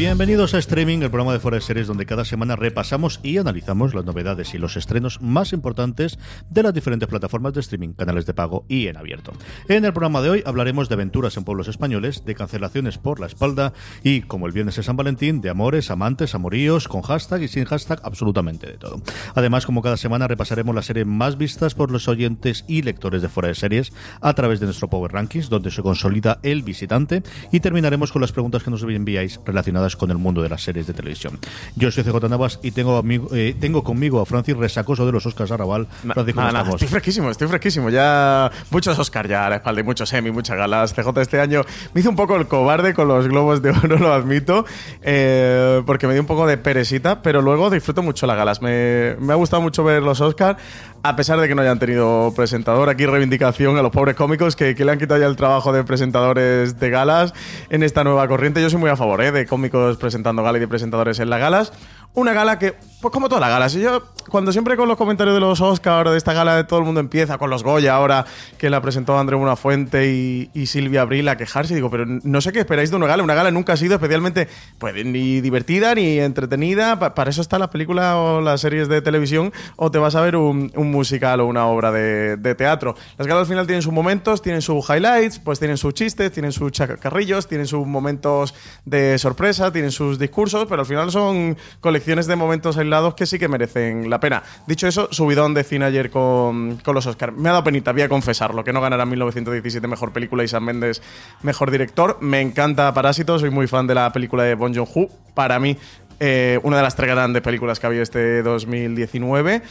Bienvenidos a Streaming, el programa de Fuera de Series donde cada semana repasamos y analizamos las novedades y los estrenos más importantes de las diferentes plataformas de streaming, canales de pago y en abierto. En el programa de hoy hablaremos de aventuras en pueblos españoles, de cancelaciones por la espalda y, como el viernes de San Valentín, de amores, amantes, amoríos, con hashtag y sin hashtag, absolutamente de todo. Además, como cada semana repasaremos las series más vistas por los oyentes y lectores de Fuera de Series a través de nuestro Power Rankings, donde se consolida el visitante y terminaremos con las preguntas que nos enviáis relacionadas con el mundo de las series de televisión. Yo soy CJ Navas y tengo, eh, tengo conmigo a Francis Resacoso de los Oscars Arrabal. Francis, ¿cómo estamos? estoy fresquísimo, estoy fresquísimo. Ya muchos Oscars ya a la espalda y muchos Emmy, muchas galas. CJ este año me hizo un poco el cobarde con los globos de oro, lo admito, eh, porque me dio un poco de peresita, pero luego disfruto mucho las galas. Me, me ha gustado mucho ver los Oscars a pesar de que no hayan tenido presentador, aquí reivindicación a los pobres cómicos que, le han quitado ya el trabajo de presentadores de galas en esta nueva corriente. Yo soy muy a favor ¿eh? de cómicos presentando galas y de presentadores en las galas. Una gala que, pues como todas las galas, y yo cuando siempre con los comentarios de los Oscars, de esta gala, todo el mundo empieza con los Goya ahora, que la presentó André Buenafuente y, y Silvia Abril a quejarse, digo, pero no sé qué esperáis de una gala. Una gala nunca ha sido especialmente, pues, ni divertida ni entretenida. para eso está la película o las series de televisión, o te vas a ver un musical o una obra de, teatro. Las galas al final tienen sus momentos, tienen sus highlights, pues tienen sus chistes, tienen sus chacarrillos, tienen sus momentos de sorpresa, tienen sus discursos, pero al final son colecciones de momentos aislados que sí que merecen la pena. Dicho eso, subidón de cine ayer con, con los Oscars. Me ha dado penita, voy a confesarlo, que no ganará 1917 mejor película y San Méndez mejor director. Me encanta Parásito, soy muy fan de la película de Bon Joon-ho. Para mí, eh, una de las tres grandes películas que había este 2019.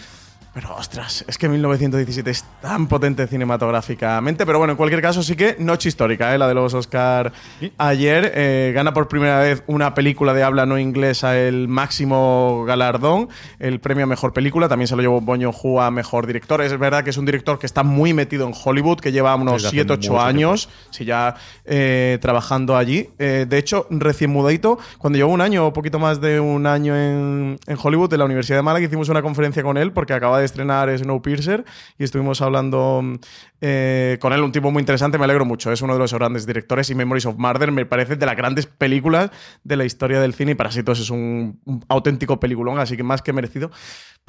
Pero ostras, es que 1917 es tan potente cinematográficamente. Pero bueno, en cualquier caso, sí que noche histórica, ¿eh? la de los Oscar ayer. Eh, gana por primera vez una película de habla no inglesa el máximo galardón, el premio a mejor película. También se lo llevó Boño Hu a mejor director. Es verdad que es un director que está muy metido en Hollywood, que lleva unos 7-8 años, si ya eh, trabajando allí. Eh, de hecho, recién mudadito, cuando llevó un año o poquito más de un año en, en Hollywood, de la Universidad de Málaga, hicimos una conferencia con él porque acaba de estrenar Snowpiercer y estuvimos hablando eh, con él, un tipo muy interesante, me alegro mucho, es uno de los grandes directores y Memories of Murder me parece de las grandes películas de la historia del cine y Parásitos es un, un auténtico peliculón, así que más que merecido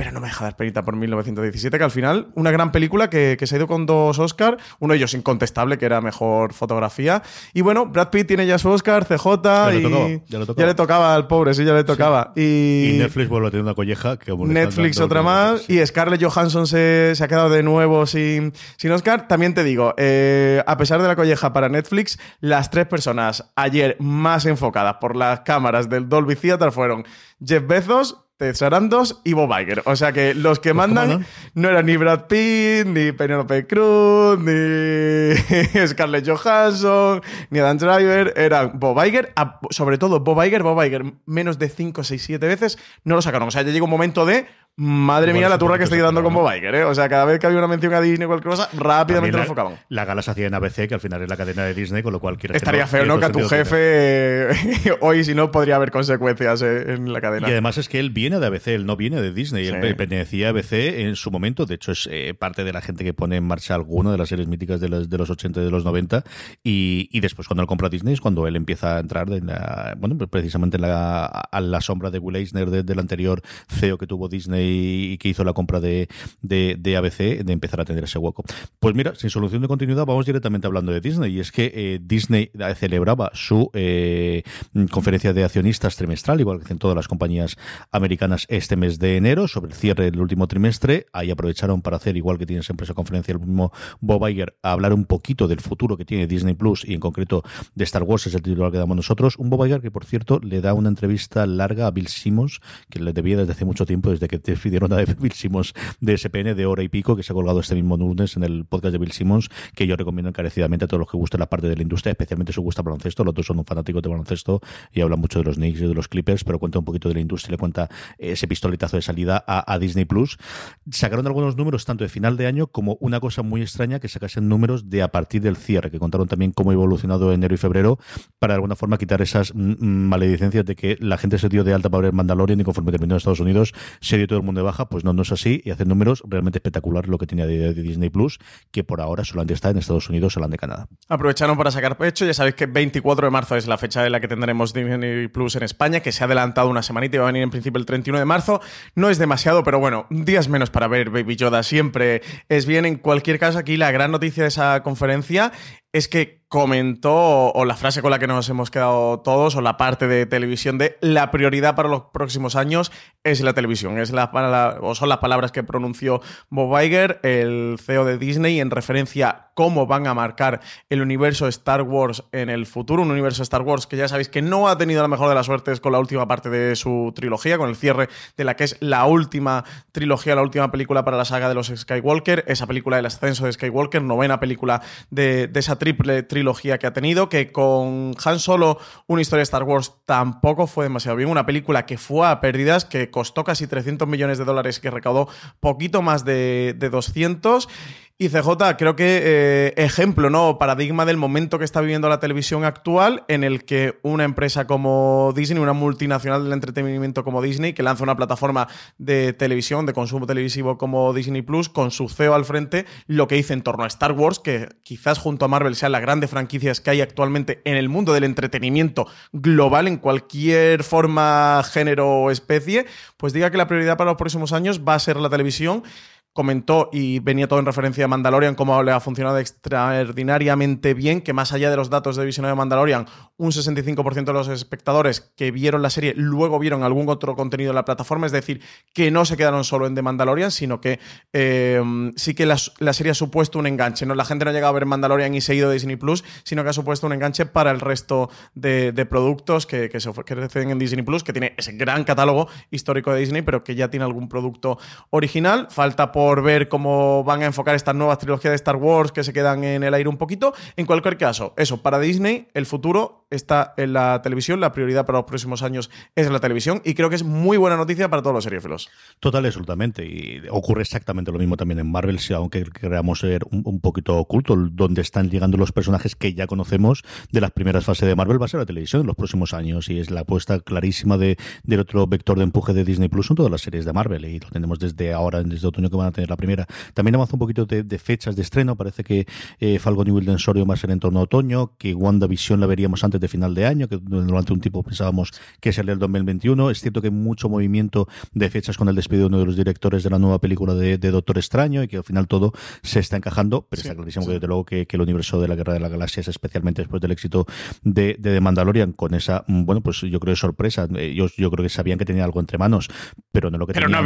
pero no me deja dar penita por 1917, que al final, una gran película que, se ha ido con dos Oscars, uno de ellos incontestable, que era mejor fotografía. Y bueno, Brad Pitt tiene ya su Oscar, CJ, ya y ya, le tocaba. ya, le tocaba. al pobre, sí, ya le tocaba. Y, Netflix vuelve a tener una colleja. Que Netflix otra más, y Scarlett Johansson se, ha quedado de nuevo sin, sin Oscar. También te digo, eh, a pesar de la colleja para Netflix, las tres personas ayer más enfocadas por las cámaras del Dolby Theater fueron Jeff Bezos, Ted Sarandos y Bob Iger. O sea que los que mandan no eran ni Brad Pitt, ni Penelope Cruz, ni Scarlett Johansson, ni Adam Driver. Eran Bob Iger, sobre todo Bob Iger, Bob Iger menos de 5, 6, 7 veces no lo sacaron. O sea, ya llega un momento de Madre mía, la turra que estoy dando con Bob Iger, ¿eh? O sea, cada vez que había una mención a Disney o cualquier cosa, rápidamente lo enfocaban. La gala se hacía en ABC, que al final es la cadena de Disney, con lo cual Estaría feo, ¿no? Que a tu jefe hoy, si no, podría haber consecuencias eh, en la cadena. Y además es que él viene de ABC, él no viene de Disney. Él pertenecía a ABC en su momento. De hecho, es eh, parte de la gente que pone en marcha alguna de las series míticas de los, de los 80 y de los 90. Y, después, cuando él compra Disney, es cuando él empieza a entrar, en la, bueno, pues precisamente en la, a la sombra de Will Eisner, del anterior CEO que tuvo Disney y que hizo la compra de, de, ABC, de empezar a tener ese hueco. Pues mira, sin solución de continuidad, vamos directamente hablando de Disney. Y es que eh, Disney celebraba su eh, conferencia de accionistas trimestral, igual que hacen todas las compañías americanas este mes de enero, sobre el cierre del último trimestre. Ahí aprovecharon para hacer, igual que tiene siempre esa conferencia el mismo Bob Iger, a hablar un poquito del futuro que tiene Disney Plus y en concreto de Star Wars, es el titular que damos nosotros. Un Bob Iger que, por cierto, le da una entrevista larga a Bill Simmons, que le debía desde hace mucho tiempo, desde que despidieron a Bill Simmons de SPN de hora y pico, que se ha colgado este mismo lunes en el podcast de Bill Simmons, que yo recomiendo encarecidamente a todos los que gusten la parte de la industria, especialmente si os gusta baloncesto. Los dos son un fanático de baloncesto y habla mucho de los Knicks y de los Clippers, pero cuenta un poquito de la industria, le cuenta ese pistoletazo de salida a, Disney Plus. Sacaron algunos números tanto de final de año como una cosa muy extraña que sacasen números de a partir del cierre, que contaron también cómo ha evolucionado enero y febrero, para de alguna forma quitar esas mm, mm, maledicencias de que la gente se dio de alta para ver Mandalorian y conforme terminó en Estados Unidos se dio todo el mundo de baja. Pues no, no es así y hacen números realmente espectaculares lo que tenía de, Disney Plus, que por ahora solamente está en Estados Unidos o de Canadá. Aprovecharon para sacar pecho, ya sabéis que 24 de marzo es la fecha de la que tendremos Disney Plus en España, que se ha adelantado una semanita y va a venir en principio el 31 de marzo. No es demasiado, pero bueno, días menos para ver Baby Yoda siempre es bien. En cualquier caso, aquí la gran noticia de esa conferencia es que comentó, o la frase con la que nos hemos quedado todos, o la parte de televisión de la prioridad para los próximos años es la televisión. Es o son las palabras que pronunció Bob Iger, el CEO de Disney, en referencia cómo van a marcar el universo Star Wars en el futuro. Un universo Star Wars que ya sabéis que no ha tenido la mejor de las suertes con la última parte de su trilogía, con el cierre de la que es la última trilogía, la última película para la saga de los Skywalker, esa película del ascenso de Skywalker, novena película de, esa triple trilogía trilogía que ha tenido, que con Han Solo, una historia de Star Wars, tampoco fue demasiado bien. Una película que fue a pérdidas, que costó casi 300 millones de dólares, que recaudó poquito más de, de 200 y CJ, creo que eh, ejemplo, ¿no? Paradigma del momento que está viviendo la televisión actual, en el que una empresa como Disney, una multinacional del entretenimiento como Disney, que lanza una plataforma de televisión, de consumo televisivo como Disney Plus, con su CEO al frente, lo que dice en torno a Star Wars, que quizás junto a Marvel sean las grandes franquicias que hay actualmente en el mundo del entretenimiento global, en cualquier forma, género o especie, pues diga que la prioridad para los próximos años va a ser la televisión comentó y venía todo en referencia a Mandalorian, cómo le ha funcionado extraordinariamente bien, que más allá de los datos de visionado de Mandalorian, un 65% de los espectadores que vieron la serie luego vieron algún otro contenido en la plataforma, es decir, que no se quedaron solo en The Mandalorian, sino que eh, sí que la, serie ha supuesto un enganche. ¿no? La gente no ha llegado a ver Mandalorian y seguido de Disney Plus, sino que ha supuesto un enganche para el resto de, productos que, que se ofrecen en Disney Plus, que tiene ese gran catálogo histórico de Disney, pero que ya tiene algún producto original. Falta por por ver cómo van a enfocar estas nuevas trilogías de Star Wars que se quedan en el aire un poquito. En cualquier caso, eso, para Disney, el futuro está en la televisión, la prioridad para los próximos años es la televisión y creo que es muy buena noticia para todos los seriéfilos. Total, absolutamente. Y ocurre exactamente lo mismo también en Marvel, si aunque queramos ser un, poquito oculto, donde están llegando los personajes que ya conocemos de las primeras fases de Marvel va a ser la televisión en los próximos años y es la apuesta clarísima de, del otro vector de empuje de Disney Plus en todas las series de Marvel y lo tenemos desde ahora, desde otoño que van a tener la primera. También avanza un poquito de, fechas de estreno. Parece que eh, Falcon y Wilden Sorio va a ser en torno a otoño, que WandaVision la veríamos antes de final de año, que durante un tiempo pensábamos que sería el 2021. Es cierto que hay mucho movimiento de fechas con el despido de uno de los directores de la nueva película de, Doctor Extraño y que al final todo se está encajando, pero está clarísimo que desde luego que, el universo de la Guerra de la Galaxia es especialmente después del éxito de, de Mandalorian con esa, mm, bueno, pues yo creo sorpresa. Ellos yo creo que sabían que tenía algo entre manos, pero no lo que pero no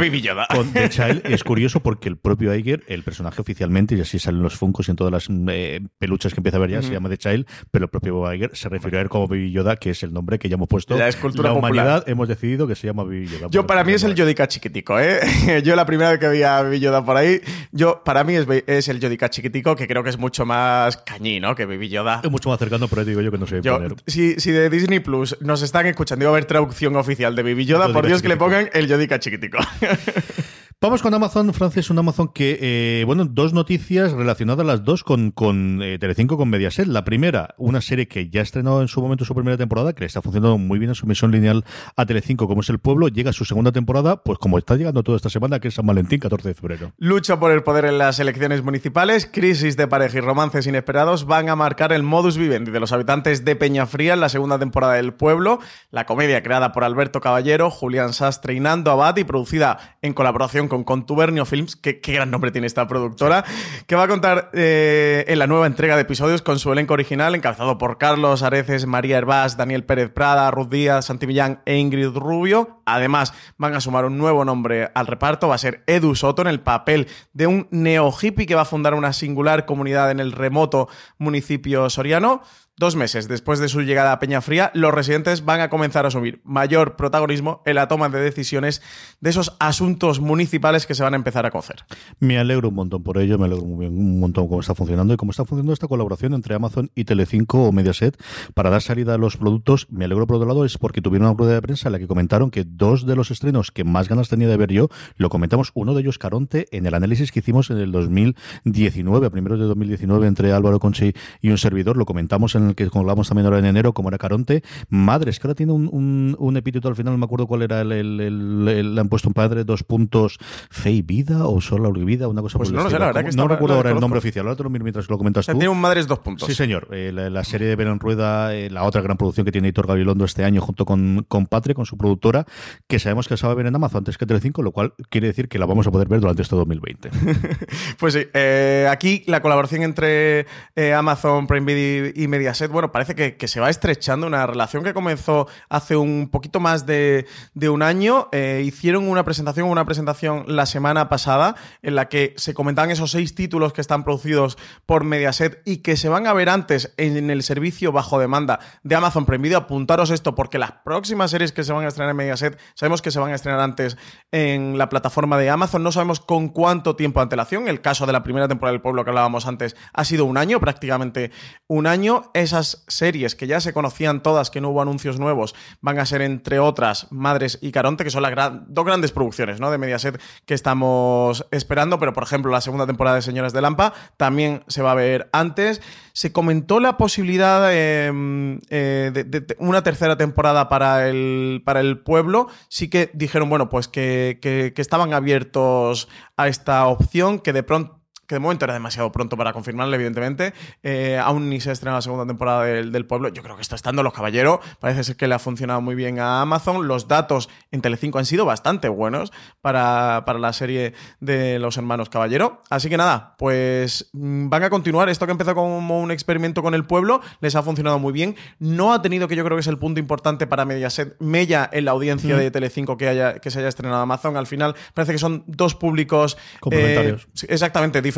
Con The Child es curioso porque el propio Iger, el personaje oficialmente, y así salen los Funkos y en todas las eh, peluchas que empieza a ver ya, se llama The Child, pero el propio Iger se refirió él como Baby Yoda, que es el nombre que ya hemos puesto. La, la humanidad hemos decidido que se llama Baby Yoda. Yo, para mí es el Yodica chiquitico, ¿eh? yo la primera vez que vi a Baby Yoda por ahí, yo, para mí es, es el Yodica chiquitico, que creo que es mucho más cañí, ¿no? Que Baby Yoda. Es mucho más cercano, pero digo yo que no sé yo, poner. Si, si, de Disney Plus nos están escuchando, iba a haber traducción oficial de Baby Yoda, por Dios que le pongan el Yodica chiquitico. Vamos con Amazon, Francis, un Amazon que, eh, bueno, dos noticias relacionadas las dos con, con eh, Telecinco, con Mediaset. La primera, una serie que ya estrenó en su momento su primera temporada, que está funcionando muy bien en su misión lineal a Telecinco, como es El Pueblo, llega a su segunda temporada, pues como está llegando toda esta semana, que es San Valentín, 14 de febrero. Lucha por el poder en las elecciones municipales, crisis de pareja y romances inesperados van a marcar el modus vivendi de los habitantes de Peñafría en la segunda temporada del Pueblo, la comedia creada por Alberto Caballero, Julián Sastre y Nando Abad y producida en colaboración con Contubernio Films, que qué gran nombre tiene esta productora, que va a contar eh, en la nueva entrega de episodios con su elenco original, encabezado por Carlos Areces, María Herbás, Daniel Pérez Prada, Ruth Díaz, Santi Millán e Ingrid Rubio. Además, van a sumar un nuevo nombre al reparto, va a ser Edu Soto en el papel de un neo hippie que va a fundar una singular comunidad en el remoto municipio soriano. Dos meses después de su llegada a Peñafría, los residentes van a comenzar a asumir mayor protagonismo en la toma de decisiones de esos asuntos municipales que se van a empezar a cocer. Me alegro un montón por ello, me alegro un montón cómo está funcionando y cómo está funcionando esta colaboración entre Amazon y Telecinco o Mediaset para dar salida a los productos. Me alegro por otro lado es porque tuvieron una rueda de prensa en la que comentaron que dos de los estrenos que más ganas tenía de ver yo, lo comentamos, uno de ellos Caronte, en el análisis que hicimos en el 2019, a primeros de 2019, entre Álvaro Conchi y un servidor, lo comentamos en el que hablamos también ahora en enero, como era Caronte. Madres, que ahora tiene un, un, epíteto al final, no me acuerdo cuál era, el, le han puesto un padre, dos puntos, fe y vida o solo vida, una cosa pues no, sé, la verdad que no recuerdo ahora el nombre oficial, ahora te lo miro mientras lo comentas tú. Tiene un Madres dos puntos. Sí, señor. Eh, la, serie de Belén Rueda, eh, la otra gran producción que tiene Hitor Gabilondo este año junto con, con Patre, con su productora, que sabemos que se va a ver en Amazon antes que Telecinco, lo cual quiere decir que la vamos a poder ver durante este 2020. pues sí, eh, aquí la colaboración entre Amazon, Prime Video y Mediaset, bueno, parece que, se va estrechando una relación que comenzó hace un poquito más de, un año. Eh, hicieron una presentación, una presentación la semana pasada en la que se comentaban esos seis títulos que están producidos por Mediaset y que se van a ver antes en el servicio bajo demanda de Amazon Prime Video. Apuntaros esto porque las próximas series que se van a estrenar en Mediaset sabemos que se van a estrenar antes en la plataforma de Amazon. No sabemos con cuánto tiempo de antelación. El caso de la primera temporada del pueblo que hablábamos antes ha sido un año, prácticamente un año. Esas series que ya se conocían todas, que no hubo anuncios nuevos, van a ser entre otras Madres y Caronte, que son las dos grandes producciones ¿no? de Mediaset que estamos esperando, pero por ejemplo la segunda temporada de Señoras de Lampa también se va a ver antes. Se comentó la posibilidad em, eh, de, una tercera temporada para el, para el pueblo. Sí que dijeron, bueno, pues que, que estaban abiertos a esta opción, que de pronto que de momento era demasiado pronto para confirmarle, evidentemente. Eh, aún ni se estrena la segunda temporada del, Pueblo. Yo creo que está estando Los Caballeros. Parece ser que le ha funcionado muy bien a Amazon. Los datos en Telecinco han sido bastante buenos para, la serie de los hermanos Caballero. Así que nada, pues mm, van a continuar. Esto que empezó como un experimento con el Pueblo les ha funcionado muy bien. No ha tenido, que yo creo que es el punto importante para Mediaset, Mella en la audiencia mm. de Telecinco que, haya, que se haya estrenado Amazon. Al final parece que son dos públicos... Complementarios. Eh, exactamente, diferentes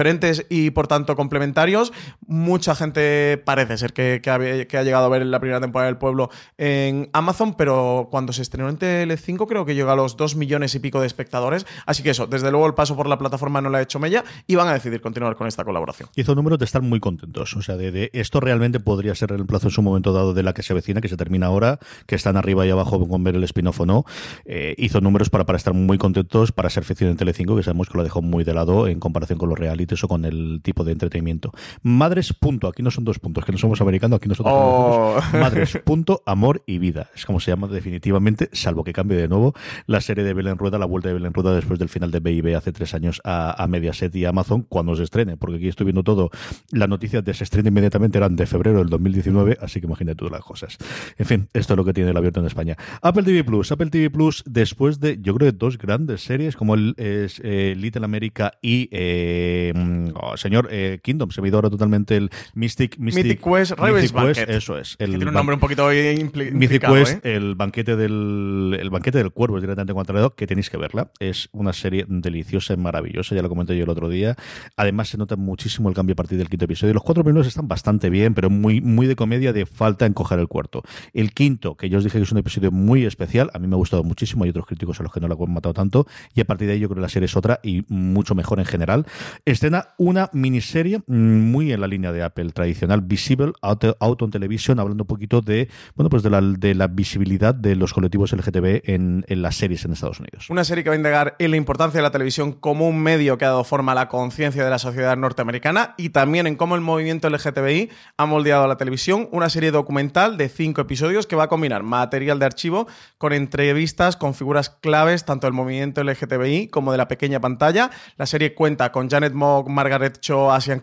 y por tanto complementarios. Mucha gente parece ser que, ha, llegado a ver la primera temporada del pueblo en Amazon, pero cuando se estrenó en Tele5 creo que llegó a los 2 millones y pico de espectadores. Así que eso, desde luego el paso por la plataforma no lo ha hecho Mella y van a decidir continuar con esta colaboración. Hizo números de estar muy contentos. O sea, de, esto realmente podría ser el plazo en su momento dado de la que se vecina, que se termina ahora, que están arriba y abajo con ver el spin-off o no. Eh, hizo números para, para estar muy contentos, para ser ficción en Tele5, que sabemos que lo dejó muy de lado en comparación con los reality eso con el tipo de entretenimiento. Madres, punto. Aquí no son dos puntos, que no somos americanos, aquí nosotros. Oh. Madres, punto, amor y vida. Es como se llama definitivamente, salvo que cambie de nuevo la serie de Belén Rueda, la vuelta de Belén Rueda después del final de B&B hace tres años a, Mediaset y Amazon cuando se estrene, porque aquí estoy viendo todo. Las noticias de se estrena inmediatamente eran de febrero del 2019, así que imagínate tú las cosas. En fin, esto es lo que tiene el abierto en España. Apple TV Plus, Apple TV Plus, después de, yo creo, de dos grandes series como el, es, eh, Little America y eh, oh, señor eh, Kingdom, se me ha ido ahora totalmente el Mystic, Mystic, Quest, Mythic Quest, eso es. El tiene un nombre un poquito Mythic Quest, ¿eh? el banquete del el banquete del cuervo es directamente encontrado, que tenéis que verla. Es una serie deliciosa y maravillosa, ya lo comenté yo el otro día. Además se nota muchísimo el cambio a partir del quinto episodio. Los cuatro primeros están bastante bien, pero muy muy de comedia de falta en coger el cuarto. El quinto, que yo os dije que es un episodio muy especial, a mí me ha gustado muchísimo, hay otros críticos a los que no lo han matado tanto, y a partir de ahí yo creo que la serie es otra y mucho mejor en general. Este una miniserie muy en la línea de Apple tradicional, Visible Auto, Auto Television, hablando un poquito de, bueno, pues de la, visibilidad de los colectivos LGTB en, en las series en Estados Unidos. Una serie que va a indagar en la importancia de la televisión como un medio que ha dado forma a la conciencia de la sociedad norteamericana y también en cómo el movimiento LGTBI ha moldeado a la televisión. Una serie documental de cinco episodios que va a combinar material de archivo con entrevistas con figuras claves tanto del movimiento LGTBI como de la pequeña pantalla. La serie cuenta con Janet Margaret Cho, Asian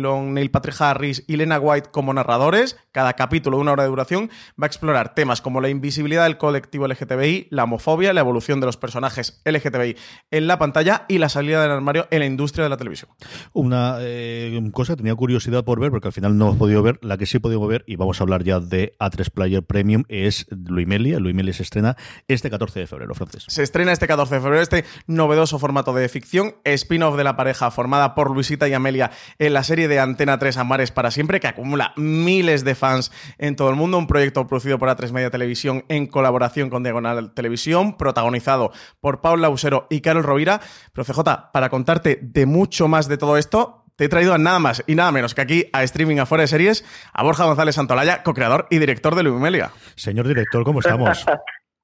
Long, Neil Patrick Harris y Lena White como narradores. Cada capítulo de una hora de duración va a explorar temas como la invisibilidad del colectivo LGTBI, la homofobia, la evolución de los personajes LGTBI en la pantalla y la salida del armario en la industria de la televisión. Una eh, cosa que tenía curiosidad por ver, porque al final no hemos podido ver, la que sí he podido ver, y vamos a hablar ya de A3 Player Premium, es Luimelia. Luimelia se estrena este 14 de febrero, Francis. Se estrena este 14 de febrero este novedoso formato de ficción, spin-off de la pareja formada por Luisita y Amelia en la serie de Antena 3 Amares para siempre, que acumula miles de fans en todo el mundo. Un proyecto producido por A3 Media Televisión en colaboración con Diagonal Televisión, protagonizado por Paul Lausero y Carol Rovira. Pero CJ, para contarte de mucho más de todo esto, te he traído a nada más y nada menos que aquí a Streaming Afuera de Series a Borja González Santolaya, co-creador y director de Lumimelia. Señor director, ¿cómo estamos?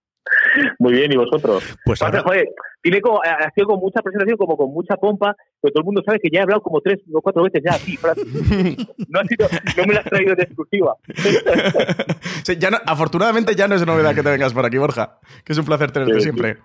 Muy bien, ¿y vosotros? Pues ahora... tiene como, ha sido con mucha presentación, como con mucha pompa, pero todo el mundo sabe que ya he hablado como tres o cuatro veces ya aquí, no, no me lo has traído de exclusiva. ya afortunadamente ya no es novedad que te vengas por aquí, Borja, que es un placer tenerte siempre.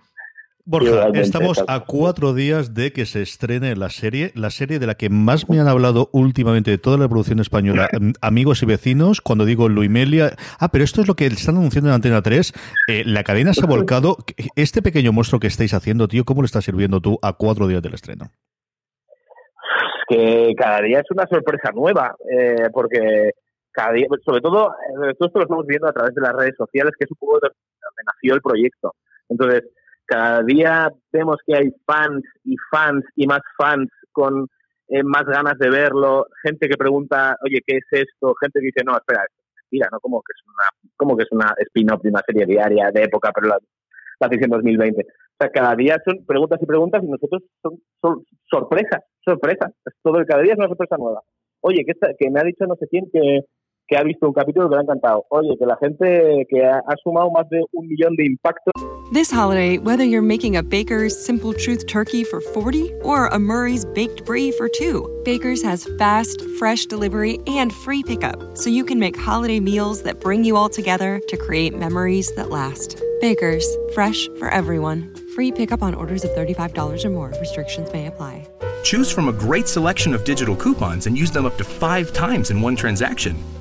Borja, estamos a cuatro días de que se estrene la serie, la serie de la que más me han hablado últimamente de toda la producción española, mm, amigos y vecinos, cuando digo Luimelia. Ah, pero esto es lo que están anunciando en Antena 3. Eh, la cadena se ha volcado. Este pequeño monstruo que estáis haciendo, tío, ¿cómo le está sirviendo tú a cuatro días del estreno? Que cada día es una sorpresa nueva, eh, porque cada día, sobre todo, eh, todo esto lo estamos viendo a través de las redes sociales, que es un poco donde nació el proyecto. Entonces, cada día vemos que hay fans y fans y más fans con eh, más ganas de verlo, gente que pregunta, oye, ¿qué es esto? Gente que dice, no, espera, mira, ¿no? Como que es una, como que es una spin-off de una serie diaria de época, pero la, la en 2020. O sea, cada día son preguntas y preguntas y nosotros son, son sorpresas, sorpresas. Todo, cada día es una sorpresa nueva. Oye, que, que me ha dicho no sé quién que, que ha visto un capítulo que le ha encantado. Oye, que la gente que ha, ha sumado más de un millón de impactos. This holiday, whether you're making a Baker's Simple Truth turkey for 40 or a Murray's Baked Brie for 2, Baker's has fast, fresh delivery and free pickup, so you can make holiday meals that bring you all together to create memories that last. Baker's, fresh for everyone. Free pickup on orders of $35 or more. Restrictions may apply. Choose from a great selection of digital coupons and use them up to five times in one transaction.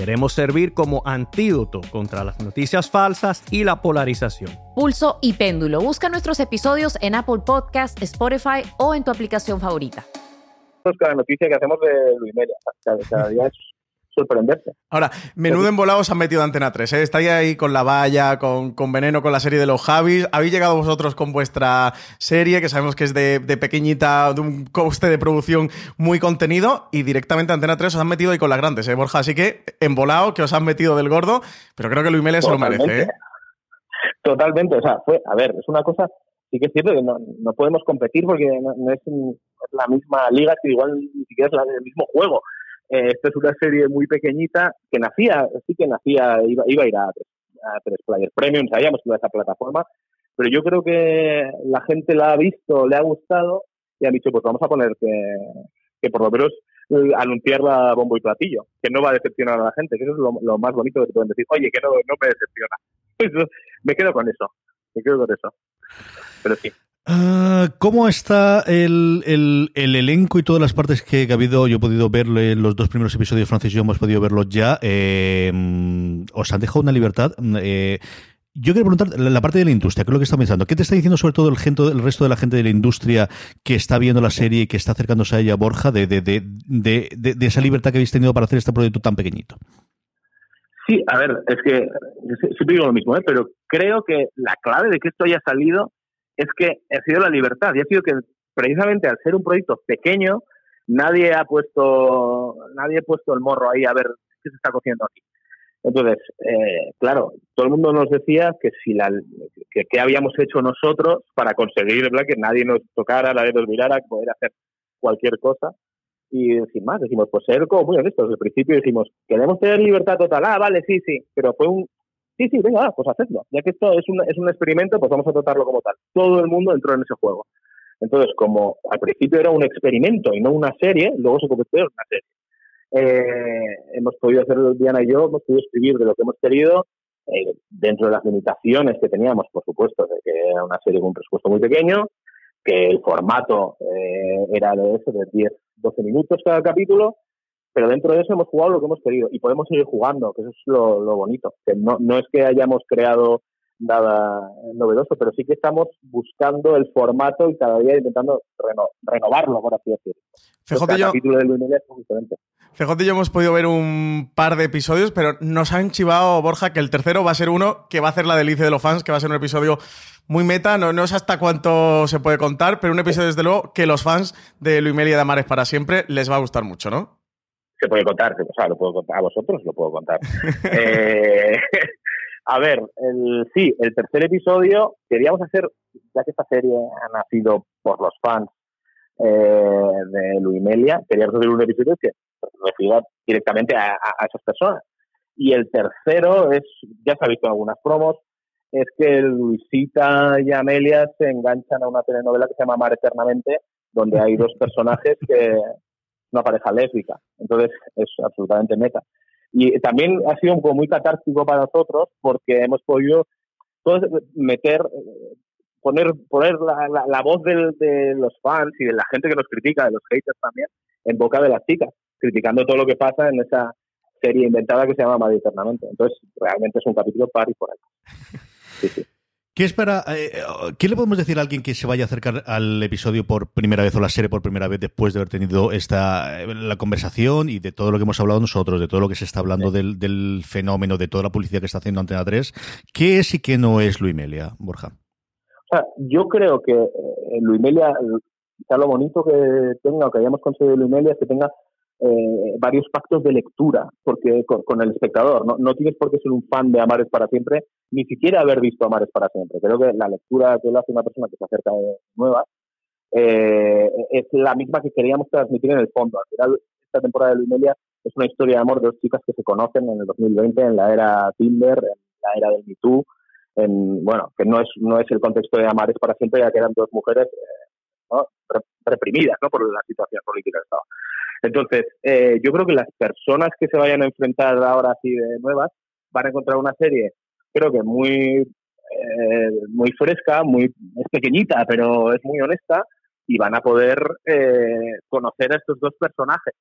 Queremos servir como antídoto contra las noticias falsas y la polarización. Pulso y Péndulo. Busca nuestros episodios en Apple Podcast, Spotify o en tu aplicación favorita cada noticia que hacemos de Luis Media. Cada, día es sorprenderse. Ahora, menudo embolado se han metido Antena 3. ¿eh? Estáis ahí con la valla, con, con, Veneno, con la serie de los Javis. Habéis llegado vosotros con vuestra serie, que sabemos que es de, pequeñita, de un coste de producción muy contenido, y directamente Antena 3 os han metido ahí con las grandes, ¿eh, Borja? Así que embolado, que os han metido del gordo, pero creo que Luis Melia se lo merece. ¿eh? Totalmente, o sea, fue, a ver, es una cosa sí que es cierto que no, no podemos competir porque no, es, la misma liga que igual ni siquiera es la, el mismo juego. Eh, esto es una serie muy pequeñita que nacía, sí que nacía, iba, iba a ir a, tres players premium, sabíamos que iba a esa plataforma, pero yo creo que la gente la ha visto, le ha gustado y han dicho, pues vamos a poner que, que por lo menos eh, anunciarla bombo y platillo, que no va a decepcionar a la gente, que eso es lo, más bonito que te pueden decir, oye, que no, no me decepciona. me quedo con eso, me quedo con eso pero sí. Ah, ¿Cómo está el, el, elenco y todas las partes que, ha habido? Yo he podido ver los dos primeros episodios, Francis y yo hemos podido verlos ya. Eh, ¿Os han dejado una libertad? Eh, yo quiero preguntar la parte de la industria, ¿qué es lo que está pensando? ¿Qué te está diciendo sobre todo el, el resto de la gente de la industria que está viendo la serie y que está acercándose a ella, Borja, de, de, de, de esa libertad que habéis tenido para hacer este proyecto tan pequeñito? Sí, a ver, es que siempre digo lo mismo, ¿eh? pero creo que la clave de que esto haya salido es que ha sido la libertad y ha sido que precisamente al ser un proyecto pequeño, nadie ha puesto, nadie ha puesto el morro ahí a ver qué se está cociendo aquí. Entonces, eh, claro, todo el mundo nos decía que si la, que, habíamos hecho nosotros para conseguir que nadie nos tocara, nadie nos mirara, poder hacer cualquier cosa. Y sin más, decimos, pues ser como muy honestos. El principio decimos, queremos tener libertad total. Ah, vale, sí, sí. Pero fue un, sí, sí, venga, pues hacedlo. Ya que esto es un, es un experimento, pues vamos a tratarlo como tal. Todo el mundo entró en ese juego. Entonces, como al principio era un experimento y no una serie, luego se convirtió en una serie. Eh, hemos podido hacer, Diana y yo, hemos podido escribir de lo que hemos querido, eh, dentro de las limitaciones que teníamos, por supuesto, de que era una serie con un presupuesto muy pequeño, que el formato eh, era de eso, de 10, 12 minutos cada capítulo, pero dentro de eso hemos jugado lo que hemos querido y podemos seguir jugando, que eso es lo, lo bonito, que no, no es que hayamos creado nada novedoso, pero sí que estamos buscando el formato y cada día intentando renovarlo, por así decirlo. Yo, es muy diferente. CJ y yo hemos podido ver un par de episodios, pero nos han chivado, Borja, que el tercero va a ser uno que va a hacer la delicia de los fans, que va a ser un episodio muy meta, no, no sé hasta cuánto se puede contar, pero un episodio desde luego que los fans de Luimelia de Amares para siempre les va a gustar mucho, ¿no? Se puede contar, o sea, lo puedo contar a vosotros, lo puedo contar. eh, a ver, el, sí, el tercer episodio queríamos hacer, ya que esta serie ha nacido por los fans eh, de Luimelia, queríamos hacer un episodio que refiera directamente a, esas personas. Y el tercero es, ya se ha visto en algunas promos, es que Luisita y Amelia se enganchan a una telenovela que se llama Amar Eternamente, donde hay dos personajes que una pareja lésbica. Entonces es absolutamente meta. Y también ha sido un poco muy catártico para nosotros porque hemos podido meter, poner, poner la, la, voz de los fans y de la gente que nos critica, de los haters también, en boca de las chicas, criticando todo lo que pasa en esa serie inventada que se llama Madrid Eternamente. Entonces, realmente es un capítulo par y por ahí. Sí, sí. ¿Qué espera? Eh, ¿Qué le podemos decir a alguien que se vaya a acercar al episodio por primera vez o la serie por primera vez después de haber tenido esta eh, la conversación y de todo lo que hemos hablado nosotros, de todo lo que se está hablando del, fenómeno, de toda la publicidad que está haciendo Antena 3? ¿Qué es y qué no es Luimelia, Borja? O sea, yo creo que eh, Luimelia, quizá lo bonito que tenga o que hayamos conseguido Luimelia es que tenga eh, varios pactos de lectura porque con, el espectador. ¿no? no, tienes por qué ser un fan de Amares para siempre, ni siquiera haber visto Amares para siempre. Creo que la lectura que lo hace una persona que se acerca de nueva eh, es la misma que queríamos transmitir en el fondo. Al final, esta temporada de Luimelia es una historia de amor de dos chicas que se conocen en el 2020, en la era Tinder, en la era del Me Too, en, bueno, que no es, no es el contexto de Amares para siempre, ya que eran dos mujeres eh, reprimidas ¿no? por la situación política del Estado. Entonces, eh, yo creo que las personas que se vayan a enfrentar ahora así de nuevas van a encontrar una serie, creo que muy, eh, muy fresca, muy es pequeñita, pero es muy honesta y van a poder eh, conocer a estos dos personajes.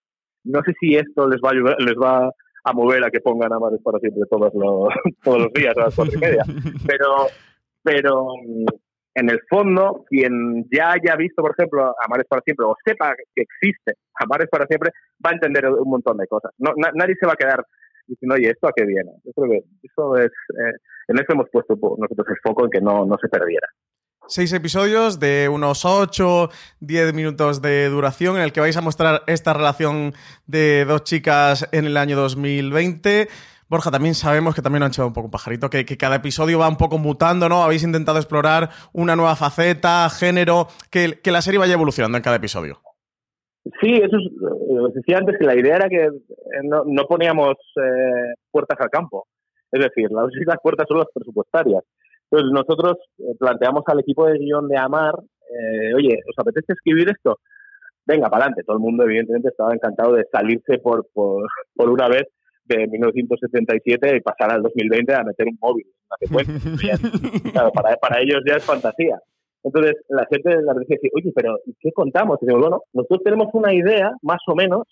No sé si esto les va a ayudar, les va a mover a que pongan a Mares para siempre todos los, todos los días a las cuatro y media, pero pero en el fondo, quien ya haya visto, por ejemplo, Amares para siempre o sepa que existe Amares para siempre, va a entender un montón de cosas. Nadie se va a quedar diciendo, oye, ¿esto a qué viene? Yo creo que eso es, eh, en eso hemos puesto nosotros el foco en que no, no se perdiera. Seis episodios de unos 8, 10 minutos de duración en el que vais a mostrar esta relación de dos chicas en el año 2020. Borja, también sabemos que también han echado un poco un pajarito, que, cada episodio va un poco mutando, ¿no? Habéis intentado explorar una nueva faceta, género, que, la serie vaya evolucionando en cada episodio. Sí, eso es, lo eh, decía antes, que la idea era que eh, no, poníamos eh, puertas al campo. Es decir, las puertas son las presupuestarias. Entonces nosotros planteamos al equipo de guion de Amar, oye, ¿os apetece escribir esto? Venga, para adelante. Todo el mundo, evidentemente, estaba encantado de salirse por, por, por una vez de 1977 y pasar al 2020 a meter un móvil claro, para, para, ellos ya es fantasía. Entonces, la gente la dice, oye, pero ¿qué contamos? Y digo, bueno, nosotros tenemos una idea, más o menos,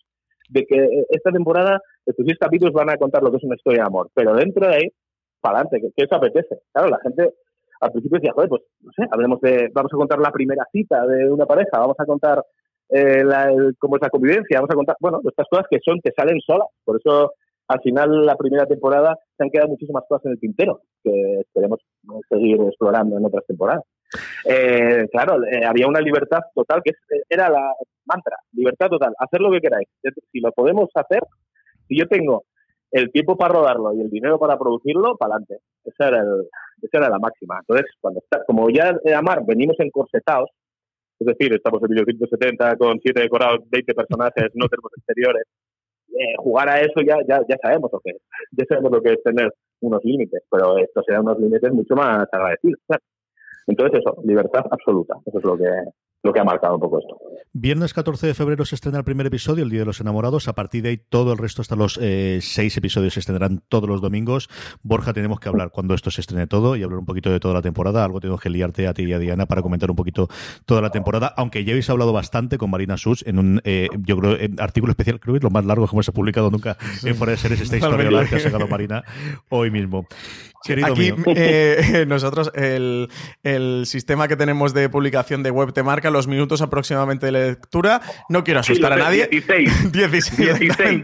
de que esta temporada, estos seis capítulos van a contar lo que es una historia de amor, pero dentro de ahí, para adelante, ¿qué, os apetece? Claro, la gente al principio decía, joder, pues, no sé, hablemos de, vamos a contar la primera cita de una pareja, vamos a contar eh, cómo es la convivencia, vamos a contar, bueno, estas cosas que son, que salen solas, por eso al final la primera temporada se han quedado muchísimas cosas en el tintero que esperemos seguir explorando en otras temporadas. Eh, claro, eh, había una libertad total que era la mantra, libertad total, hacer lo que queráis. Si lo podemos hacer, si yo tengo el tiempo para rodarlo y el dinero para producirlo, para adelante. Esa era, el, esa era la máxima. Entonces, cuando está, como ya de Amar venimos encorsetados, es decir, estamos en 1970 con siete decorados, 20 personajes, no tenemos exteriores, eh, jugar a eso ya, ya, ya sabemos lo que es. Ya sabemos lo que es tener unos límites, pero estos serán unos límites mucho más agradecidos. Entonces, eso, libertad absoluta. Eso es lo que, lo que ha marcado un poco esto. Viernes 14 de febrero se estrena el primer episodio, el Día de los Enamorados. A partir de ahí, todo el resto, hasta los eh, seis episodios, se estrenarán todos los domingos. Borja, tenemos que hablar cuando esto se estrene todo y hablar un poquito de toda la temporada. Algo tengo que liarte a ti y a Diana para comentar un poquito toda la temporada. Aunque ya habéis hablado bastante con Marina Such en un, eh, yo creo, artículo especial, creo que es lo más largo que hemos publicado nunca en Fuera de Series, esta historia que ha sacado Marina hoy mismo. Aquí eh, nosotros el, el, sistema que tenemos de publicación de web te marca los minutos aproximadamente de lectura. No quiero asustar a nadie. 16. 16. 16.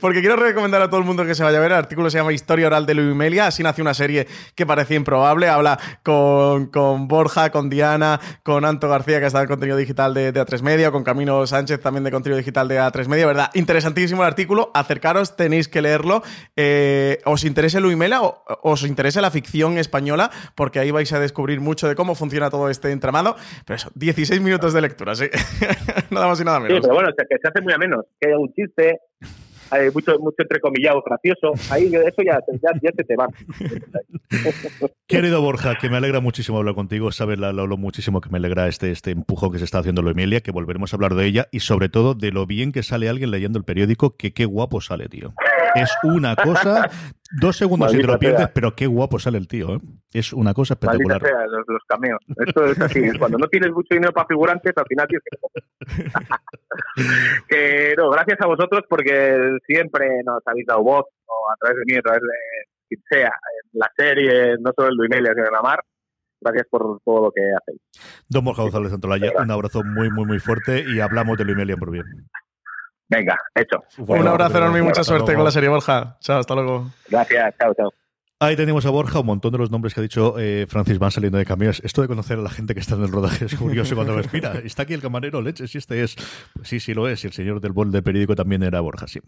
Porque quiero recomendar a todo el mundo que se vaya a ver. El artículo se llama Historia Oral de Luimelia. Así nació una serie que parecía improbable. Habla con, con Borja, con Diana, con Anto García, que está en contenido digital de, de, A3 Media, con Camino Sánchez también de contenido digital de A3 Media. ¿Verdad? Interesantísimo el artículo. Acercaros, tenéis que leerlo. Eh, ¿Os interesa Luimelia o os interesa la ficción española, porque ahí vais a descubrir mucho de cómo funciona todo este entramado. Pero eso, 16 minutos de lectura, sí. nada más y nada menos. Sí, pero bueno, que se hace muy a menos. Que hay un chiste, hay mucho, mucho entrecomillado gracioso. Ahí eso ya, ya, se te va. Querido Borja, que me alegra muchísimo hablar contigo. Sabes lo, lo, muchísimo que me alegra este, este empujón que se está haciendo lo Emilia, que volveremos a hablar de ella y sobre todo de lo bien que sale alguien leyendo el periódico, que qué guapo sale, tío. Es una cosa Dos segundos Maldita y te lo pierdes, sea. pero qué guapo sale el tío, ¿eh? Es una cosa espectacular. Sea, los, los cameos. Esto es así. Cuando no tienes mucho dinero para figurantes, al final tienes que... que no, gracias a vosotros porque siempre nos habéis dado voz, o a través de mí, a través de quien sea, en la serie, no solo en Luimelia, sino en la mar. Gracias por todo lo que hacéis. Don Borja González Santolaya, un abrazo muy, muy, muy fuerte y hablamos de Luimelia por bien. Venga, hecho. Un abrazo enorme y mucha suerte con la serie, Borja. Chao, hasta luego. Gracias, chao, chao. Ahí tenemos a Borja, un montón de los nombres que ha dicho eh, Francis van saliendo de caminos. Esto de conocer a la gente que está en el rodaje es curioso cuando respira. Está aquí el camarero, leche, si este es. Pues sí, sí lo es. Y el señor del bol de periódico también era Borja, sí.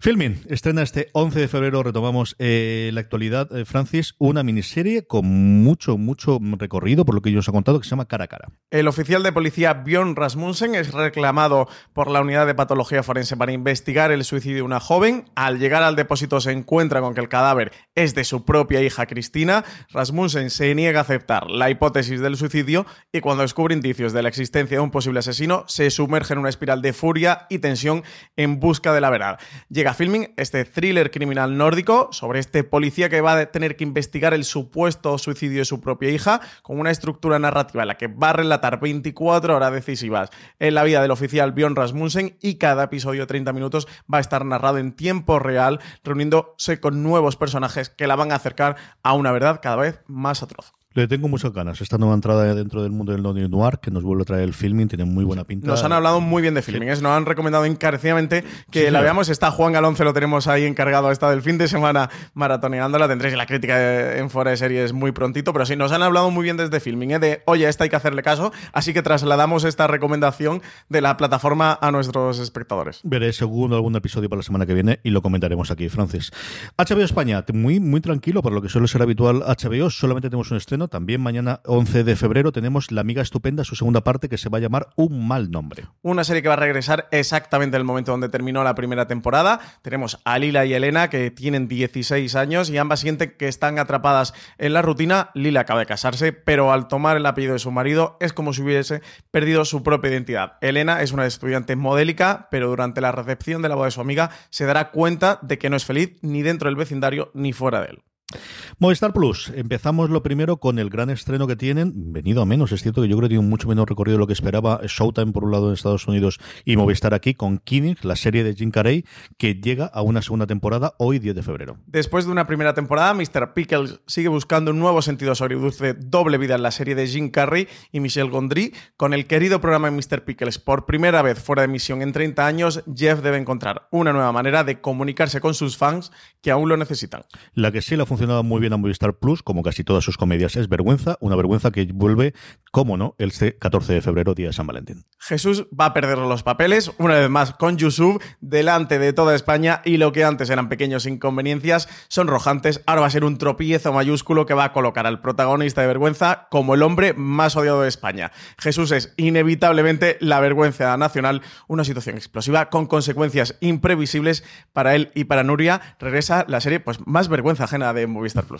Filming, estrena este 11 de febrero, retomamos eh, la actualidad, eh, Francis, una miniserie con mucho, mucho recorrido, por lo que yo os he contado, que se llama Cara a Cara. El oficial de policía Bjorn Rasmussen es reclamado por la unidad de patología forense para investigar el suicidio de una joven. Al llegar al depósito se encuentra con que el cadáver es de su propia hija Cristina, Rasmussen se niega a aceptar la hipótesis del suicidio y cuando descubre indicios de la existencia de un posible asesino, se sumerge en una espiral de furia y tensión en busca de la verdad. Llega filming este thriller criminal nórdico sobre este policía que va a tener que investigar el supuesto suicidio de su propia hija con una estructura narrativa en la que va a relatar 24 horas decisivas en la vida del oficial Bjorn Rasmussen y cada episodio de 30 minutos va a estar narrado en tiempo real, reuniéndose con nuevos personajes que la van a acercar a una verdad cada vez más atroz. Le tengo muchas ganas. Esta nueva entrada dentro del mundo del Neo Noir, que nos vuelve a traer el filming, tiene muy buena pinta. Nos han hablado muy bien de filming, sí. nos han recomendado encarecidamente que sí, la veamos. Está Juan Galonce, lo tenemos ahí encargado, está del fin de semana maratoneándola. Tendréis la crítica en fuera de series muy prontito, pero sí, nos han hablado muy bien desde filming, ¿eh? de oye, esta hay que hacerle caso. Así que trasladamos esta recomendación de la plataforma a nuestros espectadores. Veré según algún episodio para la semana que viene y lo comentaremos aquí, Francis. HBO España, muy, muy tranquilo, por lo que suele ser habitual HBO, solamente tenemos un estreno también mañana 11 de febrero tenemos La Amiga Estupenda, su segunda parte que se va a llamar Un Mal Nombre. Una serie que va a regresar exactamente en el momento donde terminó la primera temporada. Tenemos a Lila y Elena que tienen 16 años y ambas sienten que están atrapadas en la rutina. Lila acaba de casarse, pero al tomar el apellido de su marido es como si hubiese perdido su propia identidad. Elena es una estudiante modélica, pero durante la recepción de la boda de su amiga se dará cuenta de que no es feliz ni dentro del vecindario ni fuera de él. Movistar Plus, empezamos lo primero con el gran estreno que tienen, venido a menos, es cierto que yo creo que tiene un mucho menos recorrido de lo que esperaba Showtime por un lado en Estados Unidos y Movistar aquí con Kidding, la serie de Jim Carrey, que llega a una segunda temporada hoy 10 de febrero. Después de una primera temporada, Mr. Pickles sigue buscando un nuevo sentido agridulce doble vida en la serie de Jim Carrey y Michelle Gondry, con el querido programa de Mr. Pickles por primera vez fuera de emisión en 30 años, Jeff debe encontrar una nueva manera de comunicarse con sus fans que aún lo necesitan. La que sí le ha funcionado muy bien a Movistar Plus, como casi todas sus comedias, es Vergüenza, una vergüenza que vuelve, cómo no, el 14 de febrero, día de San Valentín. Jesús va a perder los papeles, una vez más con Yusuf, delante de toda España, y lo que antes eran pequeños inconveniencias son rojantes, ahora va a ser un tropiezo mayúsculo que va a colocar al protagonista de Vergüenza como el hombre más odiado de España. Jesús es inevitablemente la vergüenza nacional, una situación explosiva con consecuencias imprevisibles para él y para Nuria. Regresa la serie pues más vergüenza ajena de Movistar.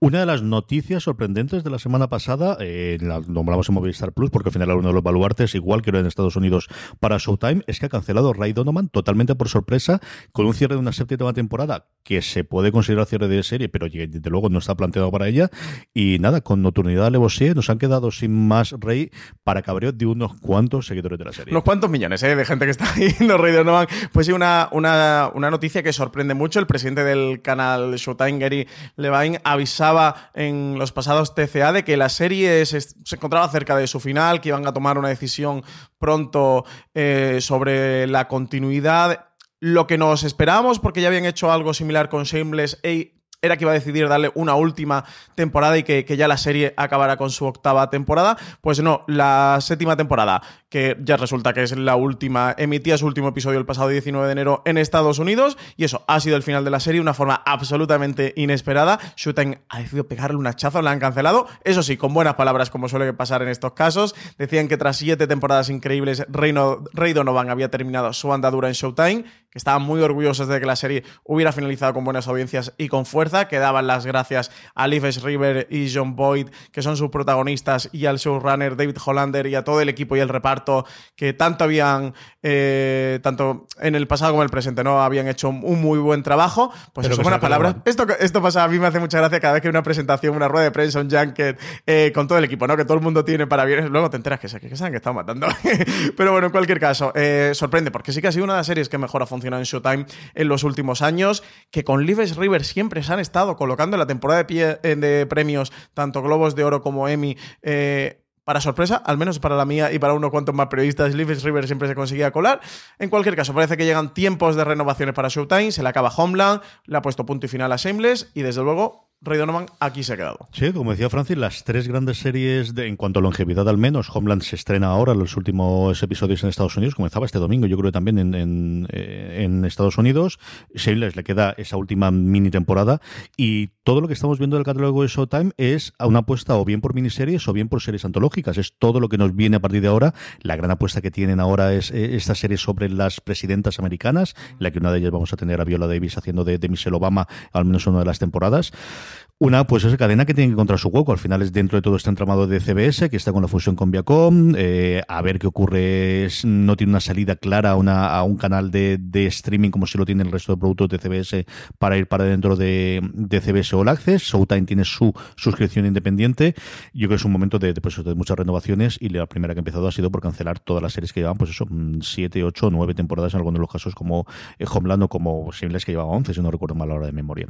Una de las noticias sorprendentes de la semana pasada, eh, la nombramos en Movistar Plus porque al final era uno de los baluartes, igual que era en Estados Unidos para Showtime, es que ha cancelado Ray Donovan totalmente por sorpresa con un cierre de una séptima temporada que se puede considerar cierre de serie, pero desde luego no está planteado para ella. Y nada, con noturnidad Levosier nos han quedado sin más Rey para cabreo de unos cuantos seguidores de la serie. Unos cuantos millones ¿eh? de gente que está viendo Rey Donovan. Pues sí, una, una, una noticia que sorprende mucho. El presidente del canal Showtime, Gary Levine, avisaba en los pasados TCA de que la serie se, encontraba cerca de su final, que iban a tomar una decisión pronto eh, sobre la continuidad. Lo que nos esperábamos, porque ya habían hecho algo similar con Shameless, era que iba a decidir darle una última temporada y que, ya la serie acabara con su octava temporada. Pues no, la séptima temporada que ya resulta que es la última, emitía su último episodio el pasado 19 de enero en Estados Unidos, y eso ha sido el final de la serie, una forma absolutamente inesperada. Shooting ha decidido pegarle un hachazo, la han cancelado, eso sí, con buenas palabras, como suele pasar en estos casos. Decían que tras siete temporadas increíbles, Rey Donovan había terminado su andadura en Showtime, que estaban muy orgullosos de que la serie hubiera finalizado con buenas audiencias y con fuerza, que daban las gracias a Liv River y John Boyd, que son sus protagonistas, y al showrunner David Hollander y a todo el equipo y el reparto que tanto habían, eh, tanto en el pasado como en el presente, ¿no? Habían hecho un muy buen trabajo. Pues eso, buenas palabras. Esto, esto pasa, a mí me hace mucha gracia cada vez que hay una presentación, una rueda de prensa, un junket, eh, con todo el equipo, ¿no? Que todo el mundo tiene para bien. Luego te enteras que, se, que, se han estado matando. Pero bueno, en cualquier caso, eh, sorprende, porque sí que ha sido una de las series que mejor ha funcionado en Showtime en los últimos años, que con Lives River siempre se han estado colocando en la temporada de, pie, de premios, tanto Globos de Oro como Emmy, para sorpresa, al menos para la mía y para unos cuantos más periodistas, Leafs River siempre se conseguía colar. En cualquier caso, parece que llegan tiempos de renovaciones para Showtime, se le acaba Homeland, le ha puesto punto y final a Shameless y desde luego Ray Donovan aquí se ha quedado. Sí, como decía Francis, las tres grandes series, de, en cuanto a longevidad al menos, Homeland se estrena ahora, los últimos episodios en Estados Unidos, comenzaba este domingo, yo creo que también en, en, eh, Estados Unidos. Shameless le queda esa última mini temporada y todo lo que estamos viendo del catálogo de Showtime es una apuesta o bien por miniseries o bien por series antológicas. Es todo lo que nos viene a partir de ahora. La gran apuesta que tienen ahora es eh, esta serie sobre las presidentas americanas, la que una de ellas vamos a tener a Viola Davis haciendo de, de Michelle Obama, al menos una de las temporadas. Una, pues esa cadena que tiene que encontrar su hueco. Al final es dentro de todo este entramado de CBS, que está con la fusión con Viacom. Eh, a ver qué ocurre. No tiene una salida clara a, una, a un canal de, de, streaming como si lo tiene el resto de productos de CBS para ir para dentro de, de CBS All Access. Showtime tiene su suscripción independiente. Yo creo que es un momento de, de, pues, de muchas renovaciones y la primera que ha empezado ha sido por cancelar todas las series que llevaban, pues eso, siete, ocho, nueve temporadas en algunos de los casos, como eh, Homeland o como Simples que llevaba 11, si no recuerdo mal a la hora de memoria.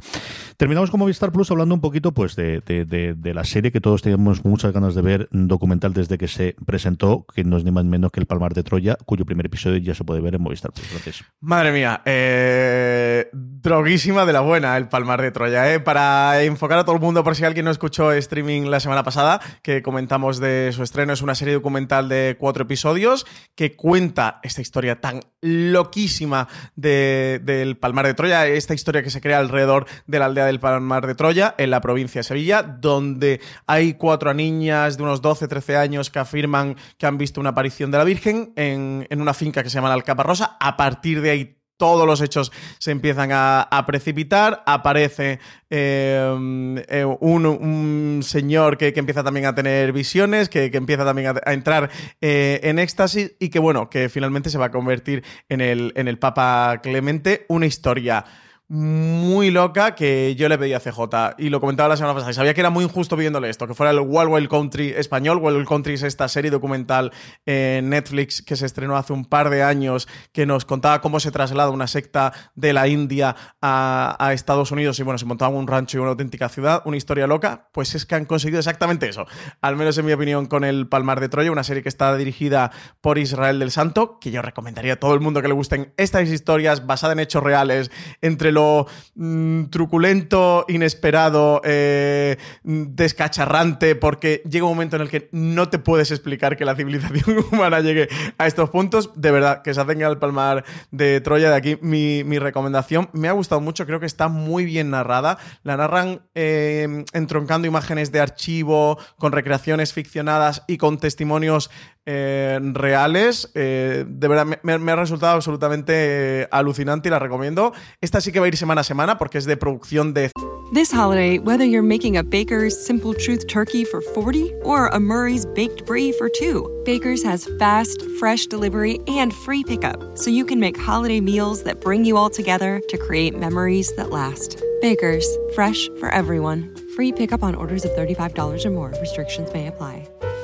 Terminamos con Movistar Plus hablando un poquito pues de, de, de, de, la serie que todos teníamos muchas ganas de ver, documental desde que se presentó, que no es ni más ni menos que El Palmar de Troya, cuyo primer episodio ya se puede ver en Movistar Plus. Madre mía, eh, droguísima de la buena El Palmar de Troya. Eh. Para enfocar a todo el mundo, por si alguien no escuchó streaming la semana pasada, que comentamos de su estreno, es una serie documental de cuatro episodios que cuenta esta historia tan loquísima de, del Palmar de Troya, esta historia que se crea alrededor de la aldea del Palmar de Troya, en la provincia de Sevilla, donde hay cuatro niñas de unos 12, 13 años que afirman que han visto una aparición de la Virgen en, en una finca que se llama la Alcaparrosa. A partir de ahí todos los hechos se empiezan a, precipitar, aparece eh, eh, un, un, señor que, que, empieza también a tener visiones, que, que empieza también a, a entrar eh, en éxtasis y que bueno, que finalmente se va a convertir en el, en el Papa Clemente, una historia muy loca que yo le pedí a CJ y lo comentaba la semana pasada. Sabía que era muy injusto viéndole esto, que fuera el Wild Wild Country español. Wild Wild Country es esta serie documental en Netflix que se estrenó hace un par de años que nos contaba cómo se traslada una secta de la India a, a Estados Unidos y bueno, se montaba un rancho y una auténtica ciudad, una historia loca. Pues es que han conseguido exactamente eso, al menos en mi opinión, con El Palmar de Troya, una serie que está dirigida por Israel del Santo, que yo recomendaría a todo el mundo que le gusten estas historias basadas en hechos reales, entre lo mm, truculento, inesperado, eh, descacharrante, porque llega un momento en el que no te puedes explicar que la civilización humana llegue a estos puntos. De verdad, que se hacen al palmar de Troya. De aquí mi, recomendación. Me ha gustado mucho, creo que está muy bien narrada. La narran eh, entroncando imágenes de archivo, con recreaciones ficcionadas y con testimonios eh, reales. Eh, de verdad, me, me, ha resultado absolutamente eh, alucinante y la recomiendo. Esta sí que va a ir semana a semana porque es de producción de. This holiday, whether you're making a Baker's Simple Truth turkey for 40 or a Murray's Baked Brie for two, Baker's has fast, fresh delivery and free pickup, so you can make holiday meals that bring you all together to create memories that last. Baker's, fresh for everyone. Free pickup on orders of $35 or more. Restrictions may apply.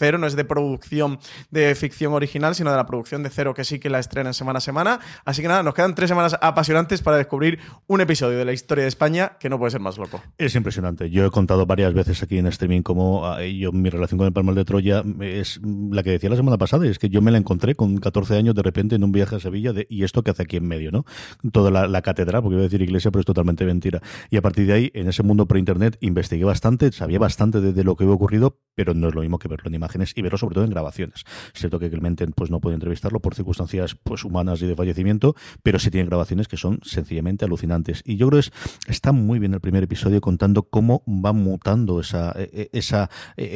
Cero no es de producción de ficción original, sino de la producción de Cero, que sí que la estrenan semana a semana. Así que nada, nos quedan tres semanas apasionantes para descubrir un episodio de la historia de España que no puede ser más loco. Es impresionante. Yo he contado varias veces aquí en streaming cómo ah, yo, mi relación con el Palmar de Troya es la que decía la semana pasada, y es que yo me la encontré con 14 años de repente en un viaje a Sevilla y esto que hace aquí en medio, ¿no? Toda la, la catedral, porque iba a decir iglesia, pero es totalmente mentira. Y a partir de ahí, en ese mundo pre-internet, investigué bastante, sabía bastante de, lo que había ocurrido, pero no es lo mismo que verlo en imágenes y verlo sobre todo en grabaciones. Es cierto que Clemente pues, no puede entrevistarlo por circunstancias pues, humanas y de fallecimiento, pero sí tiene grabaciones que son sencillamente alucinantes. Y yo creo que es, está muy bien el primer episodio contando cómo va mutando esa, ese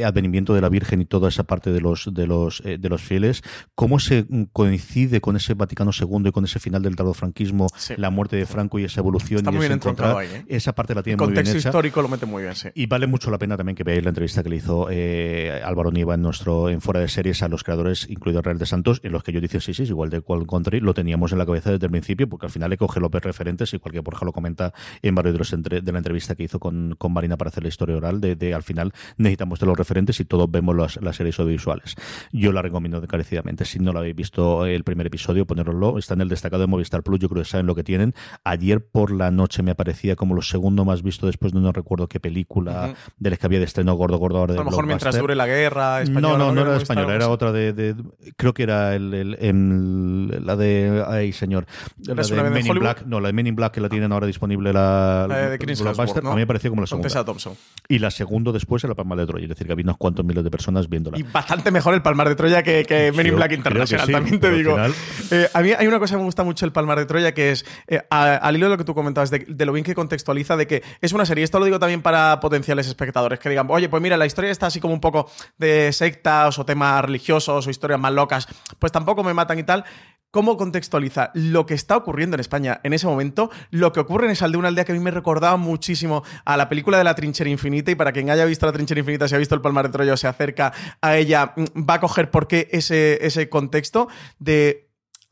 advenimiento de la Virgen y toda esa parte de los, de los, de los fieles, cómo se coincide con ese Vaticano II y con ese final del tardofranquismo, sí. la muerte de Franco y esa evolución. Está y muy bien ahí, ¿eh? Esa parte la tiene el muy bien contexto histórico lo mete muy bien, sí. Y vale mucho la pena también que veáis la entrevista que le hizo eh, Álvaro Niva en nuestro en fuera de series a los creadores, incluido Real de Santos, en los que yo dicen sí, sí, igual de Cold Country, lo teníamos en la cabeza desde el principio, porque al final le coge los referentes, igual que Borja lo comenta en varios de, los entre, de la entrevista que hizo con, con, Marina para hacer la historia oral, de, de, al final necesitamos de los referentes y todos vemos las, las series audiovisuales. Yo la recomiendo encarecidamente. Si no lo habéis visto el primer episodio, ponéroslo. Está en el destacado de Movistar Plus, yo creo que saben lo que tienen. Ayer por la noche me aparecía como lo segundo más visto después de no recuerdo qué película uh -huh. de las que había de estreno gordo, gordo. Ahora de a lo mejor mientras dure la guerra española. No, no, no, no era española, era otra de, de, creo que era el, el, el, la de ay señor la de Men in Black no la de Men in Black que la tienen ahora disponible la, la de Chris ¿no? a mí me pareció como la segunda Thompson. y la segunda después era Palmar de Troya es decir que había unos cuantos miles de personas viéndola y bastante mejor el Palmar de Troya que, que Men in Black International sí, también te digo final... eh, a mí hay una cosa que me gusta mucho el Palmar de Troya que es eh, al hilo de lo que tú comentabas de, de, lo bien que contextualiza de que es una serie esto lo digo también para potenciales espectadores que digan oye pues mira la historia está así como un poco de sectas o temas religiosos o historias más locas pues tampoco me matan y tal. Cómo contextualiza lo que está ocurriendo en España en ese momento, lo que ocurre en esa aldea, una aldea que a mí me recordaba muchísimo a la película de la trinchera infinita y para quien haya visto la trinchera infinita, si ha visto el Palmar de Troya o se acerca a ella, mm, va a coger por qué ese, ese contexto de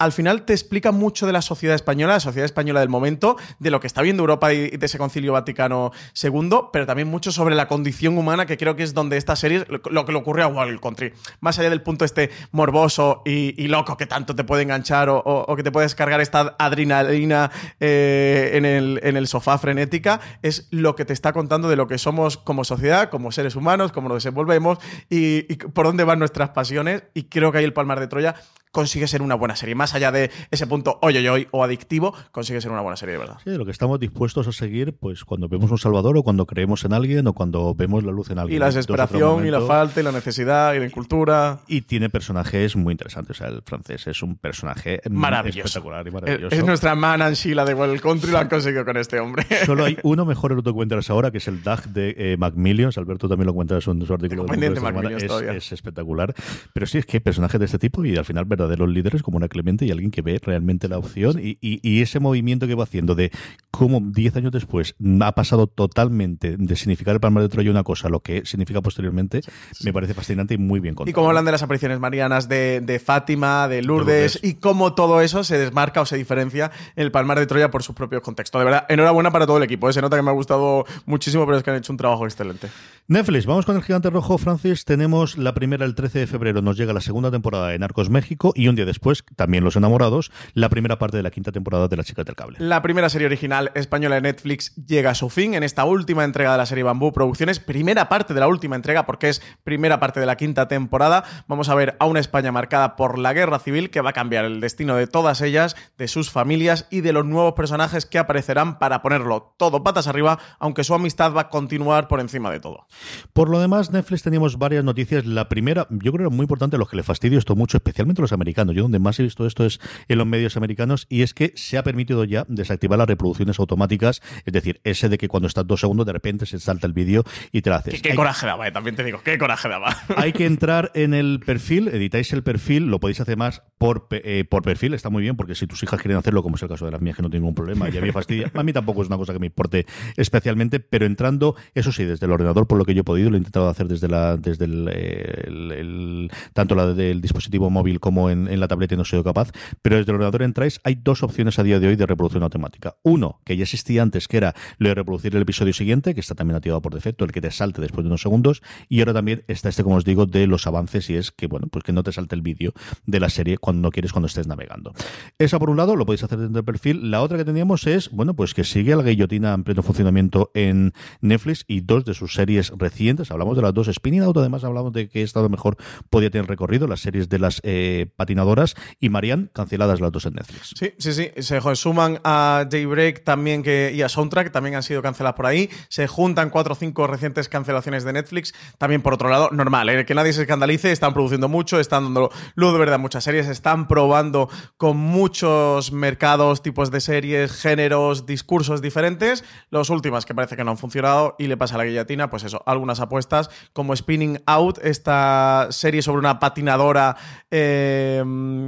al final te explica mucho de la sociedad española, la sociedad española del momento, de lo que está viendo Europa y de ese concilio Vaticano II, pero también mucho sobre la condición humana, que creo que es donde esta serie, lo que le ocurre a Wild Country, más allá del punto este morboso y, loco que tanto te puede enganchar o, que te puede descargar esta adrenalina eh, en, el, sofá frenética, es lo que te está contando de lo que somos como sociedad, como seres humanos, cómo nos desenvolvemos y por dónde van nuestras pasiones. Y creo que ahí el Palmar de Troya consigue ser una buena serie. Más allá de ese punto hoy hoy o adictivo, consigue ser una buena serie de verdad. Sí, lo que estamos dispuestos a seguir, pues cuando vemos un Salvador o cuando creemos en alguien o cuando vemos la luz en alguien. Y la desesperación y la falta y la necesidad y la cultura. Y tiene personajes muy interesantes. O sea, el francés es un personaje maravilloso. espectacular y maravilloso. Es, nuestra man and Sheila de World Country, lo han conseguido con este hombre. Solo hay uno mejor en lo ahora, que es el DAG de eh, Macmillions. Alberto también lo cuenta en su artículo. De es, es espectacular. Pero sí, es que hay personajes de este tipo y al final verdaderos líderes como una Clemente y alguien que ve realmente la opción y, y, ese movimiento que va haciendo de cómo 10 años después ha pasado totalmente de significar el Palmar de Troya una cosa a lo que significa posteriormente, me parece fascinante y muy bien contado. Y cómo hablan de las apariciones marianas de, de Fátima, de Lourdes, y cómo todo eso se desmarca o se diferencia en el Palmar de Troya por su propio contexto. De verdad, enhorabuena para todo el equipo. ¿eh? Se nota que me ha gustado muchísimo, pero es que han hecho un trabajo excelente. Netflix, vamos con el gigante rojo, Francis. Tenemos la primera el 13 de febrero, nos llega la segunda temporada de Narcos México y un día después, también Los Enamorados, la primera parte de la quinta temporada de La Chica del Cable. La primera serie original española de Netflix llega a su fin en esta última entrega de la serie Bambú Producciones, primera parte de la última entrega porque es primera parte de la quinta temporada. Vamos a ver a una España marcada por la guerra civil que va a cambiar el destino de todas ellas, de sus familias y de los nuevos personajes que aparecerán para ponerlo todo patas arriba, aunque su amistad va a continuar por encima de todo. Por lo demás, Netflix teníamos varias noticias. La primera, yo creo que era muy importante, los que le fastidio esto mucho, especialmente a los americanos. Yo donde más he visto esto es en los medios americanos y es que se ha permitido ya desactivar las reproducciones automáticas, es decir, ese de que cuando estás dos segundos de repente se salta el vídeo y te lo haces. Qué, coraje daba, eh, también te digo, qué coraje daba. Hay que entrar en el perfil, editáis el perfil, lo podéis hacer más por, eh, por perfil, está muy bien, porque si tus hijas quieren hacerlo, como es el caso de las mías, que no tienen ningún problema, ya me fastidia. A mí tampoco es una cosa que me importe especialmente, pero entrando, eso sí, desde el ordenador, por lo que yo he podido, lo he intentado hacer desde desde el, tanto la del dispositivo móvil como en, la tableta y no he sido capaz, pero desde el ordenador entráis, hay dos opciones a día de hoy de reproducción automática. Uno, que ya existía antes, que era lo de reproducir el episodio siguiente, que está también activado por defecto, el que te salte después de unos segundos, y ahora también está este, como os digo, de los avances, y es que, bueno, pues que no te salte el vídeo de la serie cuando no quieres, cuando estés navegando. Esa por un lado, lo podéis hacer dentro del perfil. La otra que teníamos es, bueno, pues que sigue la guillotina en pleno funcionamiento en Netflix y dos de sus series recientes, hablamos de las dos. Spinning Out, además hablamos de que Estado Mejor podía tener recorrido, las series de las eh, patinadoras, y Marianne, canceladas las dos en Netflix. Sí, sí, sí, se suman a Daybreak también que, y a Soundtrack, también han sido canceladas por ahí, se juntan cuatro o cinco recientes cancelaciones de Netflix, también por otro lado, normal, ¿eh? que nadie se escandalice, están produciendo mucho, están dando luz de verdad muchas series, están probando con muchos mercados, tipos de series, géneros, discursos diferentes, los últimas que parece que no han funcionado y le pasa a la guillotina, pues eso, algunas apuestas como Spinning Out, esta serie sobre una patinadora eh,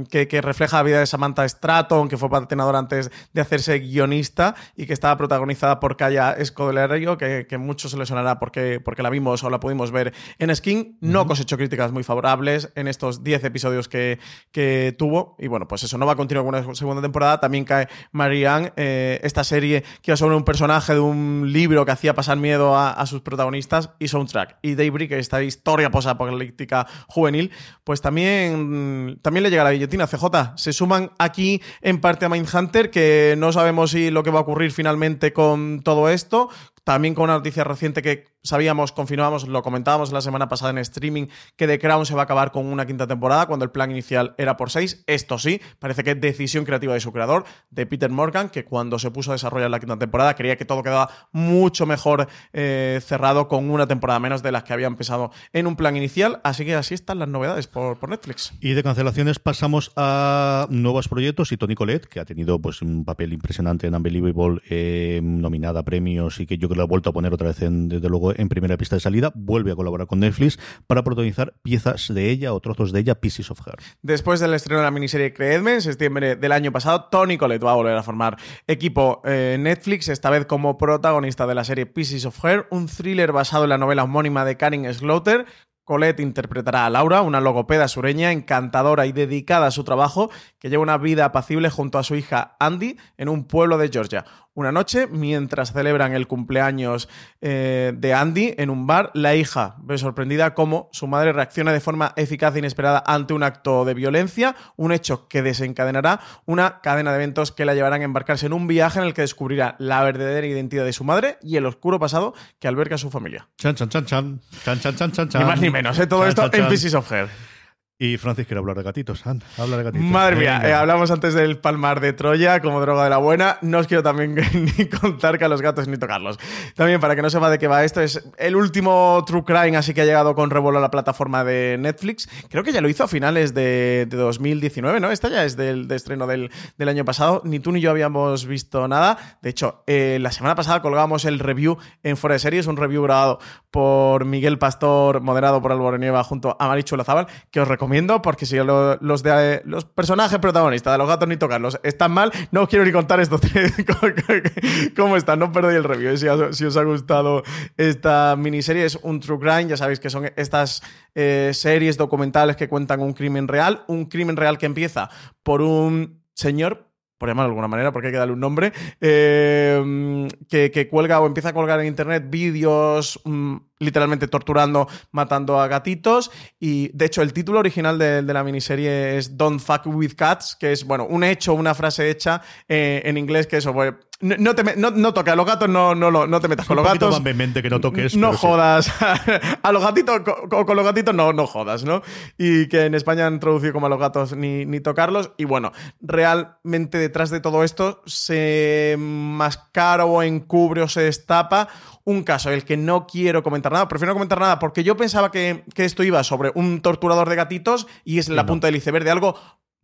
que, refleja la vida de Samantha Stratton, que fue patinadora antes de hacerse guionista y que estaba protagonizada por Kaya Escodelario, que, que mucho se le sonará porque, porque la vimos o la pudimos ver en Skin. No cosechó críticas muy favorables en estos 10 episodios que, que, tuvo. Y bueno, pues eso no va a continuar con una segunda temporada. También cae Marianne, eh, esta serie que iba sobre un personaje de un libro que hacía pasar miedo a, a sus protagonistas y soundtrack. Y Daybreak, esta historia posapocalíptica juvenil, pues también, también le llega la guillotina CJ. Se suman aquí en parte a Mindhunter, que no sabemos si lo que va a ocurrir finalmente con todo esto, también con una noticia reciente que sabíamos, confirmábamos, lo comentábamos la semana pasada en streaming, que The Crown se va a acabar con una quinta temporada cuando el plan inicial era por seis. Esto sí, parece que es decisión creativa de su creador, de Peter Morgan, que cuando se puso a desarrollar la quinta temporada creía que todo quedaba mucho mejor eh, cerrado con una temporada menos de las que había empezado en un plan inicial. Así que así están las novedades por, Netflix. Y de cancelaciones pasamos a nuevos proyectos y Tony Colette, que ha tenido pues un papel impresionante en Unbelievable, eh, nominada a premios y que yo creo lo ha vuelto a poner otra vez, en, desde luego, en primera pista de salida. Vuelve a colaborar con Netflix para protagonizar piezas de ella o trozos de ella, Pieces of Her. Después del estreno de la miniserie Creedme, en septiembre del año pasado, Tony Collette va a volver a formar equipo eh, Netflix, esta vez como protagonista de la serie Pieces of Her, un thriller basado en la novela homónima de Karen Slaughter, Colette interpretará a Laura, una logopeda sureña encantadora y dedicada a su trabajo, que lleva una vida apacible junto a su hija Andy en un pueblo de Georgia. Una noche, mientras celebran el cumpleaños eh, de Andy en un bar, la hija ve sorprendida cómo su madre reacciona de forma eficaz e inesperada ante un acto de violencia, un hecho que desencadenará una cadena de eventos que la llevarán a embarcarse en un viaje en el que descubrirá la verdadera identidad de su madre y el oscuro pasado que alberga a su familia. Chan, chan, chan, chan. Chan, chan, chan, chan, Ni más ni menos, ¿eh? todo esto en Pieces of Her. Y Francis quiere hablar de gatitos. Anda, habla de gatitos. Madre mía, eh, hablamos antes del palmar de Troya como droga de la buena. No os quiero también ni contar que a los gatos ni tocarlos. También, para que no sepa de qué va esto, es el último True Crime, así que ha llegado con revuelo a la plataforma de Netflix. Creo que ya lo hizo a finales de, de 2019, ¿no? Esta ya es del de estreno del, del año pasado. Ni tú ni yo habíamos visto nada. De hecho, eh, la semana pasada colgamos el review en Fuera de Series, un review grabado por Miguel Pastor, moderado por Álvaro junto a Marichu Lazábal, que os recomiendo porque si lo- los, de, los personajes protagonistas de los gatos ni tocarlos están mal, no os quiero ni contar estos cómo están, no perdéis el review. Si os, si os ha gustado esta miniserie, es un True Crime, ya sabéis que son estas eh, series documentales que cuentan un crimen real, un crimen real que empieza por un señor por llamarlo de alguna manera, porque hay que darle un nombre, eh, que, cuelga o empieza a colgar en internet vídeos mm, literalmente torturando, matando a gatitos. Y de hecho, el título original de, de la miniserie es Don't Fuck with Cats, que es, bueno, un hecho, una frase hecha eh, en inglés que eso, pues, no, no te me- no, no toques a los gatos, no, no, no te metas con los gatos. más vehemente que no toques. No sí. jodas. a los gatitos, co- co- con, los gatitos no, no jodas, ¿no? Y que en España han traducido como a los gatos ni, ni tocarlos. Y bueno, realmente detrás de todo esto se mascara o encubre o se destapa un caso del que no quiero comentar nada. Prefiero no comentar nada porque yo pensaba que, que esto iba sobre un torturador de gatitos y es la no. punta del iceberg de algo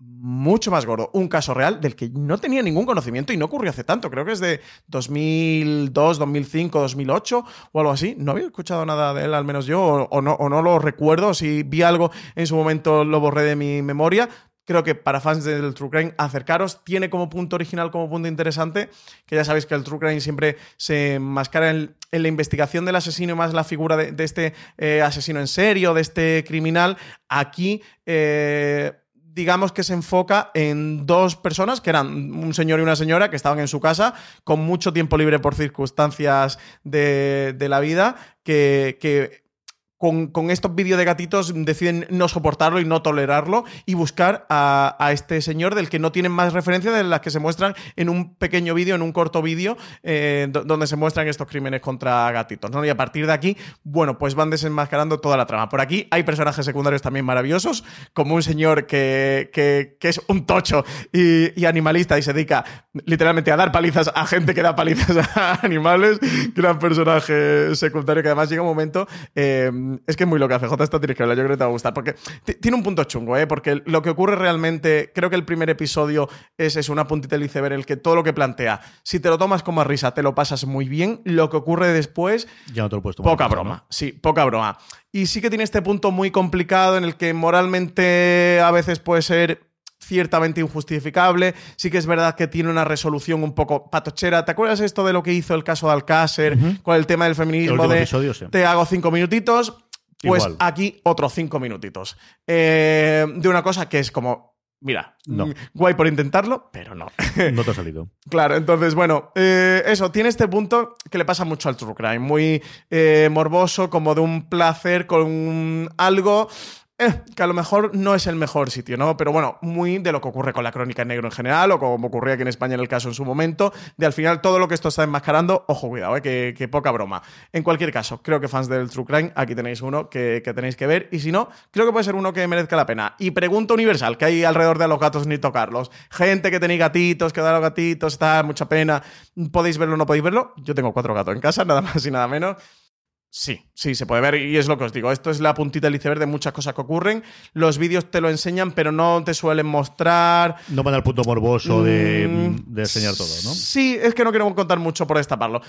mucho más gordo. Un caso real del que no tenía ningún conocimiento y no ocurrió hace tanto. Creo que es de 2002, 2005, 2008 o algo así. No había escuchado nada de él, al menos yo, o no, o no lo recuerdo. Si vi algo en su momento, lo borré de mi memoria. Creo que para fans del True Crime, acercaros. Tiene como punto original, como punto interesante, que ya sabéis que el True Crime siempre se mascara en, la investigación del asesino y más la figura de, de este eh, asesino en serio, de este criminal. Aquí. eh, digamos que se enfoca en dos personas, que eran un señor y una señora, que estaban en su casa, con mucho tiempo libre por circunstancias de, de la vida, que, que con, estos vídeos de gatitos deciden no soportarlo y no tolerarlo y buscar a, este señor del que no tienen más referencia de las que se muestran en un pequeño vídeo, en un corto vídeo, eh, do- donde se muestran estos crímenes contra gatitos. ¿no? Y a partir de aquí, bueno, pues van desenmascarando toda la trama. Por aquí hay personajes secundarios también maravillosos, como un señor que, que- es un tocho y, y animalista y se dedica literalmente a dar palizas a gente que da palizas a animales. Gran personaje secundario que además llega un momento. eh, es que es muy loca, CJ, esta tienes que verla, yo creo que te va a gustar. Porque ti- tiene un punto chungo, ¿eh? Porque lo que ocurre realmente, creo que el primer episodio es, es una puntita del iceberg, el que todo lo que plantea, si te lo tomas como a risa, te lo pasas muy bien. Lo que ocurre después Ya no te lo puedes tomar Poca broma, sí, poca broma. Y sí que tiene este punto muy complicado en el que moralmente a veces puede ser ciertamente injustificable. Sí que es verdad que tiene una resolución un poco patochera. ¿Te acuerdas esto de lo que hizo el caso de Alcácer con el tema del El feminismo? De episodio, sí. te hago cinco minutitos. Pues Igual. aquí otros cinco minutitos. Eh, de una cosa que es como, mira, No. mm, guay por intentarlo, pero no. No te ha salido. Claro, entonces, bueno, eh, eso, tiene este punto que le pasa mucho al True Crime, muy eh, morboso, como de un placer con un- algo eh, que a lo mejor no es el mejor sitio, ¿no? Pero bueno, muy de lo que ocurre con la crónica en negro en general, o como ocurría aquí en España en el caso en su momento, de al final todo lo que esto está enmascarando, ojo, cuidado, eh, que, que poca broma. En cualquier caso, creo que fans del True Crime, aquí tenéis uno que, tenéis que ver, y si no, creo que puede ser uno que merezca la pena. Y pregunta universal, que hay alrededor de los gatos ni tocarlos. Gente que tenéis gatitos, que da los gatitos, está mucha pena. ¿Podéis verlo o no podéis verlo? Yo tengo cuatro gatos en casa, nada más y nada menos. Sí, sí, se puede ver y es lo que os digo. Esto es la puntita del iceberg de muchas cosas que ocurren. Los vídeos te lo enseñan, pero no te suelen mostrar. No van al punto morboso de, Mm, de enseñar todo, ¿no? Sí, es que no quiero contar mucho por destaparlo.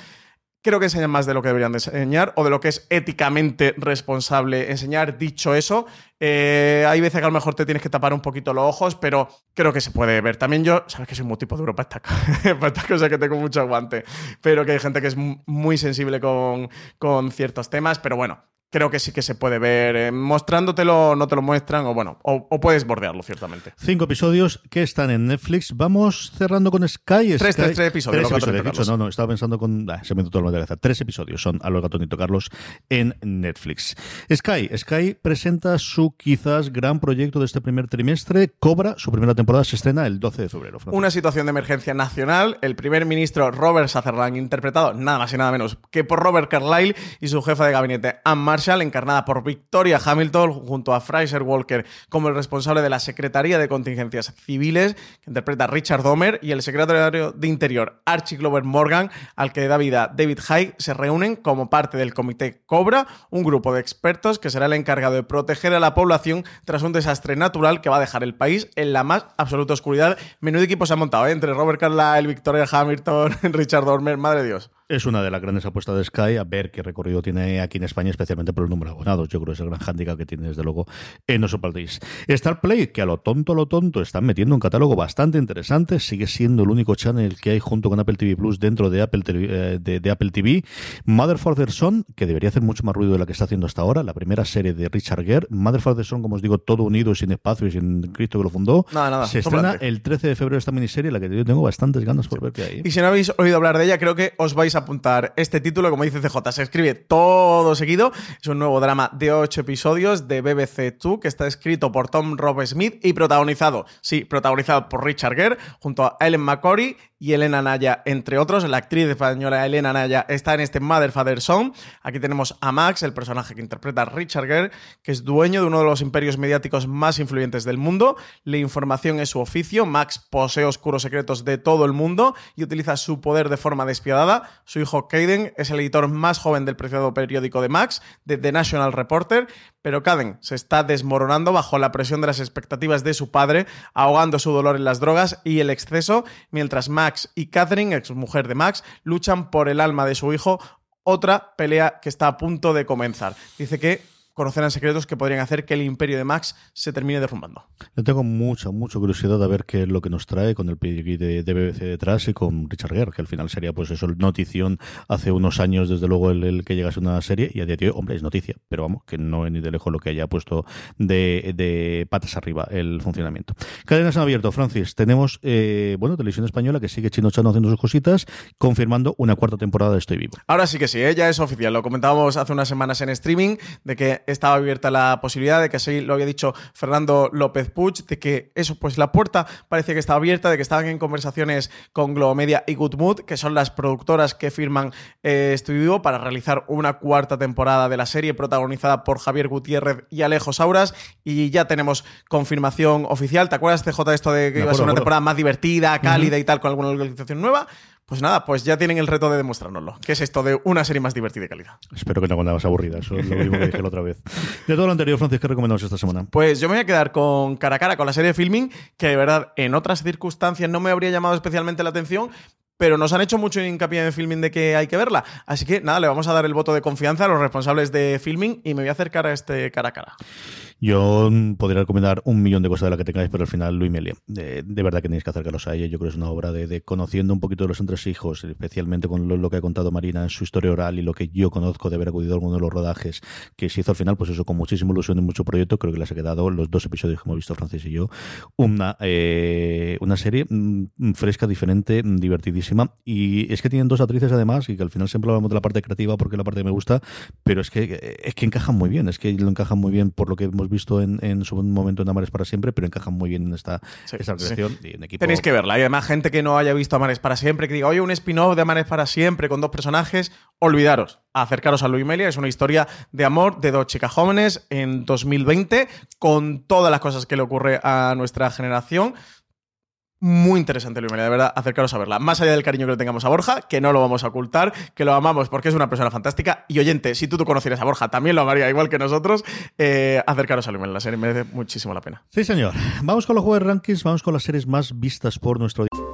Creo que enseñan más de lo que deberían de enseñar o de lo que es éticamente responsable enseñar. Dicho eso, eh, hay veces que a lo mejor te tienes que tapar un poquito los ojos, pero creo que se puede ver. También yo, sabes que soy muy tipo duro para esta, co- para esta cosa que tengo mucho aguante, pero que hay gente que es mu- muy sensible con, con ciertos temas, pero bueno. Creo que sí que se puede ver. eh, mostrándotelo, no te lo muestran, o bueno, o, o puedes bordearlo, ciertamente. Cinco episodios que están en Netflix. Vamos cerrando con Sky. Tres, Sky- tres, tres episodios, Tres episodios, dicho. No, no, estaba pensando con. ah, se me todo la cabeza. Tres episodios son a los gatos Nito Carlos en Netflix. Sky. Sky presenta su quizás gran proyecto de este primer trimestre. Cobra. Su primera temporada se estrena el 12 de febrero. Una situación de emergencia nacional. El primer ministro Robert Sutherland, interpretado nada más y nada menos que por Robert Carlyle y su jefa de gabinete Anne Encarnada por Victoria Hamilton, junto a Fraser Walker como el responsable de la Secretaría de Contingencias Civiles, que interpreta Richard Domer, y el secretario de Interior, Archie Glover Morgan, al que da vida David Hyde, se reúnen como parte del Comité Cobra, un grupo de expertos que será el encargado de proteger a la población tras un desastre natural que va a dejar el país en la más absoluta oscuridad. Menudo equipo se ha montado ¿eh? entre Robert Carlyle, Victoria Hamilton, Richard Dormer, madre de Dios. Es una de las grandes apuestas de Sky, a ver qué recorrido tiene aquí en España, especialmente por el número de abonados. Yo creo que es el gran hándicap que tiene, desde luego, en No País. Star Play, que a lo tonto, a lo tonto, están metiendo un catálogo bastante interesante. Sigue siendo el único channel que hay junto con Apple TV Plus dentro de Apple, eh, de, Apple TV. Mother Father Son, que debería hacer mucho más ruido de la que está haciendo hasta ahora. La primera serie de Richard Gere. Mother Father Son, como os digo, todo unido, sin espacio y sin Cristo que lo fundó. Nada, nada. Se estrena el 13 de febrero esta miniserie, la que yo tengo bastantes ganas por ver qué hay. Y si no habéis oído hablar de ella, creo que os vais a apuntar este título, como dice CJ, se escribe todo seguido. Es un nuevo drama de ocho episodios de BBC Two que está escrito por Tom Rob Smith y protagonizado, sí, protagonizado por Richard Gere junto a Ellen McCory y Elena Naya, entre otros. La actriz española Elena Naya está en este Mother Father Son. Aquí tenemos a Max, el personaje que interpreta Richard Gere, que es dueño de uno de los imperios mediáticos más influyentes del mundo. La información es su oficio. Max posee oscuros secretos de todo el mundo y utiliza su poder de forma despiadada. Su hijo Caden es el editor más joven del preciado periódico de Max, The National Reporter, pero Caden se está desmoronando bajo la presión de las expectativas de su padre, ahogando su dolor en las drogas y el exceso, mientras Max y Catherine, ex mujer de Max, luchan por el alma de su hijo, otra pelea que está a punto de comenzar. Dice que conocerán secretos que podrían hacer que el imperio de Max se termine derrumbando. Yo tengo mucha, mucha curiosidad de ver qué es lo que nos trae con el pedigree de, BBC detrás y con Richard Gere, que al final sería pues eso, notición hace unos años, desde luego, el, que llegase una serie y a día de hoy, hombre, es noticia, pero vamos, que no es ni de lejos lo que haya puesto de, patas arriba el funcionamiento. Cadenas han abierto, Francis. Tenemos, eh, bueno, Televisión Española que sigue Chino Chano haciendo sus cositas, confirmando una cuarta temporada de Estoy Vivo. Ahora sí que sí, ¿eh? ya es oficial. Lo comentábamos hace unas semanas en streaming, de que estaba abierta la posibilidad de que así lo había dicho Fernando López Puig, de que eso, pues la puerta parece que estaba abierta, de que estaban en conversaciones con Globomedia y Good Mood, que son las productoras que firman eh, Estudio para realizar una cuarta temporada de la serie protagonizada por Javier Gutiérrez y Alejo Sauras. Y ya tenemos confirmación oficial. ¿Te acuerdas, CJ, esto de que iba a ser una temporada más divertida, cálida y tal, con alguna organización nueva? Pues nada, pues ya tienen el reto de demostrárnoslo. ¿Qué es esto de una serie más divertida y calidad? Espero que no más aburrida, eso es lo mismo que dije la otra vez. De todo lo anterior, Francis, ¿qué recomendamos esta semana? Pues yo me voy a quedar con cara a cara con la serie de filming, que de verdad en otras circunstancias no me habría llamado especialmente la atención, pero nos han hecho mucho hincapié en filming de que hay que verla. Así que nada, le vamos a dar el voto de confianza a los responsables de filming y me voy a acercar a este cara a cara. Yo podría recomendar un millón de cosas de la que tengáis, pero al final Luis Melia. De, verdad que tenéis que acercaros a ella. Yo creo que es una obra de, conociendo un poquito de los entresijos, especialmente con lo, que ha contado Marina en su historia oral y lo que yo conozco de haber acudido a alguno de los rodajes que se hizo al final, pues eso, con muchísima ilusión y mucho proyecto. Creo que les ha quedado los dos episodios que hemos visto Francis y yo. Una, eh, una serie mm, fresca, diferente, mm, divertidísima. Y es que tienen dos actrices además, y que al final siempre hablamos de la parte creativa porque es la parte que me gusta, pero es que, es que encajan muy bien. Es que lo encajan muy bien por lo que hemos visto en, su momento en Amares para siempre, pero encajan muy bien en esta, creación. Tenéis que verla. Y además, gente que no haya visto Amares para siempre, que diga, oye, un spin-off de Amares para siempre con dos personajes, olvidaros. Acercaros a Luis Melia, es una historia de amor de dos chicas jóvenes en 2020, con todas las cosas que le ocurre a nuestra generación muy interesante, Luis Melia, de verdad, acercaros a verla. Más allá del cariño que le tengamos a Borja, que no lo vamos a ocultar, que lo amamos porque es una persona fantástica. Y oyente, si tú, tú conocieras a Borja, también lo amaría igual que nosotros. Eh, acercaros a Luis Melia, la serie merece muchísimo la pena. Sí, señor. Vamos con los juegos rankings, vamos con las series más vistas por nuestro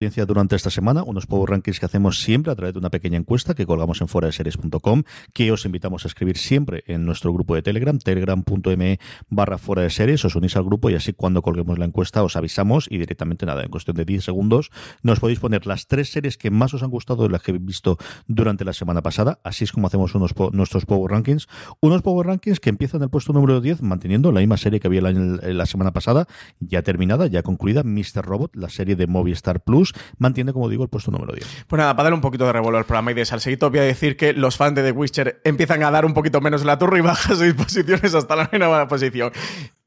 durante esta semana, unos Power Rankings que hacemos siempre a través de una pequeña encuesta que colgamos en foradeseries.com, que os invitamos a escribir siempre en nuestro grupo de Telegram, telegram.me barra fuera de series, os unís al grupo y así cuando colguemos la encuesta os avisamos y directamente nada, en cuestión de 10 segundos nos podéis poner las tres series que más os han gustado de las que habéis visto durante la semana pasada, así es como hacemos unos nuestros Power Rankings, unos Power Rankings que empiezan en el puesto número 10 manteniendo la misma serie que había la semana pasada, ya terminada, ya concluida, Mr. Robot, la serie de Movistar Plus, mantiene, como digo, el puesto número 10. Pues nada, para darle un poquito de revuelo al programa y de salseguito, voy a decir que los fans de The Witcher empiezan a dar un poquito menos la turra y bajan sus posiciones hasta la nueva posición.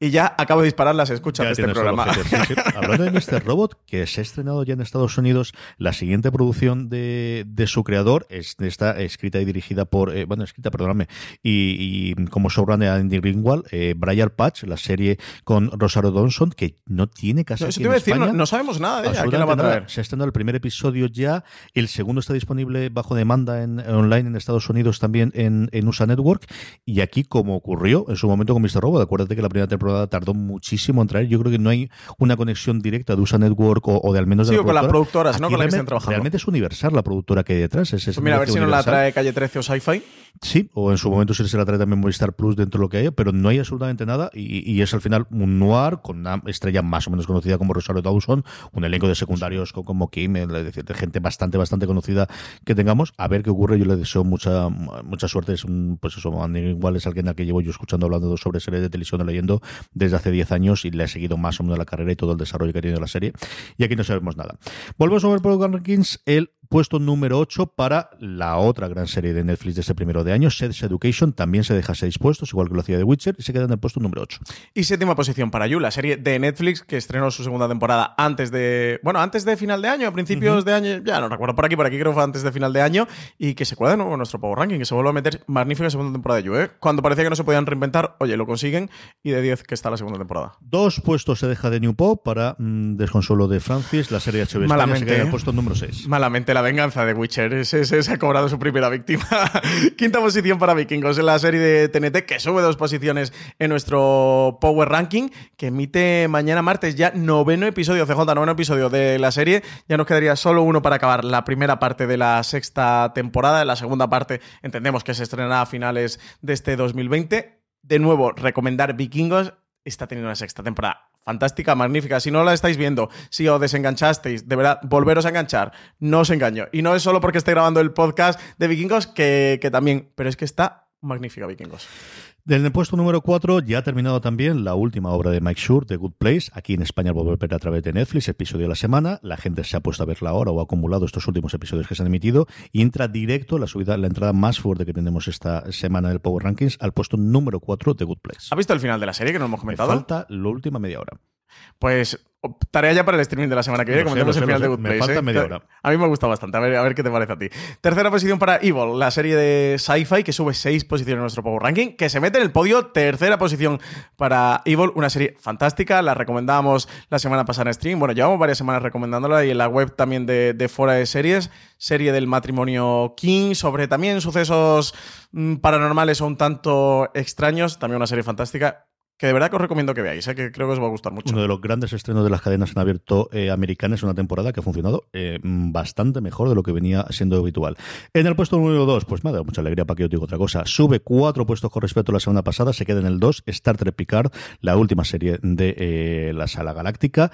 Y ya acabo de disparar las escuchas de este programa. Hablando de Mr. Robot, que se ha estrenado ya en Estados Unidos, la siguiente producción de, su creador está escrita y dirigida por, eh, bueno, escrita, perdóname, y, como showrunner Andy Greenwald, eh, Brian Patch, la serie con Rosario Dawson, que no tiene casi no, no, sabemos nada de ella. ¿Quién la va a traer? Se ha estrenado el primer episodio ya, el segundo está disponible bajo demanda en, online en Estados Unidos también en, en, USA Network, y aquí como ocurrió en su momento con Mr. Robot, acuérdate que la primera temporada tardó muchísimo en traer, yo creo que no hay una conexión directa de USA Network o, de al menos de sí, con las productoras, ¿no? Con las que están trabajando. Realmente es Universal la productora que hay detrás. Es, pues mira, a ver si nos la trae Calle 13 o Sci-Fi. Sí, o en su momento se la trae también Movistar Plus dentro de lo que hay, pero no hay absolutamente nada y, es al final un noir con una estrella más o menos conocida como Rosario Dawson, un elenco de secundarios como Kim, de gente bastante, bastante conocida que tengamos. A ver qué ocurre, yo le deseo mucha mucha suerte. Es un, pues eso, igual es alguien al que llevo yo escuchando hablando sobre series de televisión leyendo desde hace 10 años y le he seguido más o menos la carrera y todo el desarrollo que ha tenido la serie. Y aquí no sabemos nada. Volvemos a ver por Rankings, el puesto número 8 para la otra gran serie de Netflix de este primero de año, Sex Education, también se deja seis puestos, igual que lo hacía de Witcher, y se queda en el puesto número 8. Y séptima posición para You, la serie de Netflix que estrenó su segunda temporada antes de, bueno, antes de final de año, a principios de año, ya no recuerdo por aquí, por aquí creo que fue antes de final de año, y que se cuela de nuevo nuestro Power Ranking, que se vuelve a meter magnífica segunda temporada de You, ¿eh? Cuando parecía que no se podían reinventar, oye, lo consiguen, y de 10 que está la segunda temporada. Dos puestos se deja de New Pop para mm, desconsuelo de Francis, la serie HBO Malamente, se queda en el puesto número 6. Malamente la venganza de Witcher se ha cobrado su primera víctima. Quinta posición para Vikingos en la serie de TNT, que sube dos posiciones en nuestro Power Ranking, que emite mañana martes ya noveno episodio, CJ, noveno episodio de la serie. Ya nos quedaría solo uno para acabar la primera parte de la sexta temporada. la segunda parte entendemos que se estrenará a finales de este 2020. De nuevo, recomendar Vikingos. Está teniendo una sexta temporada fantástica, magnífica. Si no la estáis viendo, si os desenganchasteis, de verdad, volveros a enganchar. No os engaño. Y no es solo porque esté grabando el podcast de Vikingos, que, que también, pero es que está magnífica, Vikingos. En el puesto número 4 ya ha terminado también la última obra de Mike Shure, The Good Place. Aquí en España vuelve a ver a través de Netflix, episodio de la semana. La gente se ha puesto a verla ahora o ha acumulado estos últimos episodios que se han emitido y entra directo la subida, la entrada más fuerte que tenemos esta semana del Power Rankings al puesto número 4, The Good Place. ¿Ha visto el final de la serie que nos hemos comentado? falta la última media hora. Pues tarea ya para el streaming de la semana que viene, comentemos el final de Good Place. Me falta ¿eh? media hora. A mí me gusta bastante, a ver, a ver qué te parece a ti. Tercera posición para Evil, la serie de sci-fi que sube seis posiciones en nuestro Power Ranking, que se mete en el podio. Tercera posición para Evil, una serie fantástica, la recomendamos la semana pasada en stream. Bueno, llevamos varias semanas recomendándola y en la web también de, de Fora de Series, serie del matrimonio King, sobre también sucesos mm, paranormales o un tanto extraños, también una serie fantástica que de verdad que os recomiendo que veáis, ¿eh? que creo que os va a gustar mucho. Uno de los grandes estrenos de las cadenas en abierto eh, americanas, una temporada que ha funcionado eh, bastante mejor de lo que venía siendo habitual. En el puesto número 2, pues me ha dado mucha alegría para que yo diga otra cosa. Sube cuatro puestos con respecto a la semana pasada, se queda en el 2, Star Trek Picard, la última serie de la sala galáctica,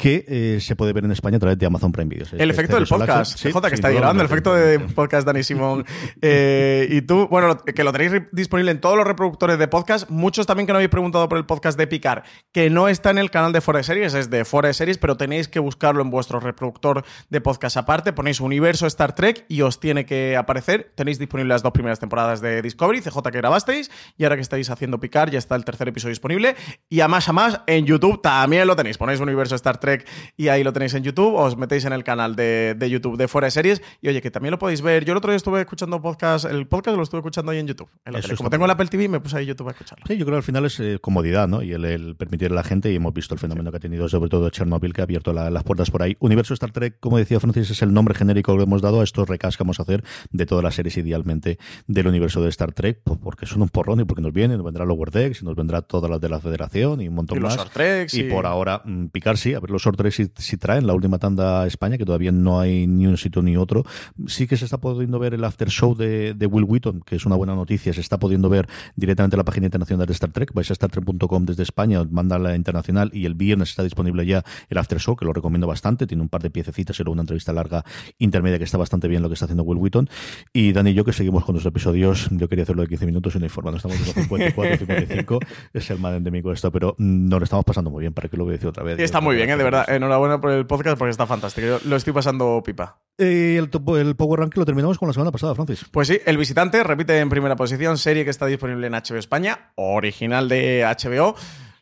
que se puede ver en España a través de Amazon Prime Video. El efecto del podcast, sí, que está grabando, el efecto de podcast Dani Simón. y tú, bueno, que lo tenéis disponible en todos los reproductores de podcast, muchos también que no habéis preguntado por el podcast de Picar, que no está en el canal de Fora Series, es de Fora Series, pero tenéis que buscarlo en vuestro reproductor de podcast aparte. Ponéis Universo Star Trek y os tiene que aparecer. Tenéis disponibles las dos primeras temporadas de Discovery, CJ que grabasteis, y ahora que estáis haciendo Picar ya está el tercer episodio disponible. Y a más a más, en YouTube también lo tenéis. Ponéis Universo Star Trek y ahí lo tenéis en YouTube. Os metéis en el canal de, de YouTube de Fuera de Series. Y oye, que también lo podéis ver. Yo el otro día estuve escuchando podcast, el podcast lo estuve escuchando ahí en YouTube. En la Eso tele. está Como tengo el Apple TV, me puse ahí YouTube a escucharlo. Sí, yo creo que al final es eh, comodidad, ¿no? Y el, el permitir a la gente, y hemos visto el fenómeno que ha tenido, sobre todo Chernobyl, que ha abierto la- las puertas por ahí. Universo Star Trek, como decía Francis, es el nombre genérico que hemos dado a estos recaps que vamos a hacer de todas las series, idealmente, del universo de Star Trek, pues porque son un porrón y porque nos vienen, nos vendrá Decks y nos vendrá todas las de la Federación y un montón Y los más. Sortreks Y y- por ahora, mm, picar sí, a ver los sorteos si, si traen la última tanda a España, que todavía no hay ni un sitio ni otro. Sí que se está pudiendo ver el after show de, de Will Wheaton, que es una buena noticia, se está pudiendo ver directamente en la página internacional de Star Trek. Vais a startrek.com desde España, manda la internacional y el viernes está disponible ya el after show, que lo recomiendo bastante. Tiene un par de piececitas y luego una entrevista larga intermedia que está bastante bien lo que está haciendo Will Wheaton. Y Dani y yo, que seguimos con los episodios, yo quería hacerlo de 15 minutos y no informando, estamos en los 54, 55, es el mal endémico esto, pero mm, nos lo estamos pasando muy bien, para que lo voy a decir otra vez. Está muy bien, ¿eh? de verdad. Enhorabuena por el podcast porque está fantástico. Yo lo estoy pasando pipa. Eh, el, el Power Rank lo terminamos con la semana pasada, Francis. Pues sí, El Visitante repite en primera posición, serie que está disponible en HBO España, original de HBO.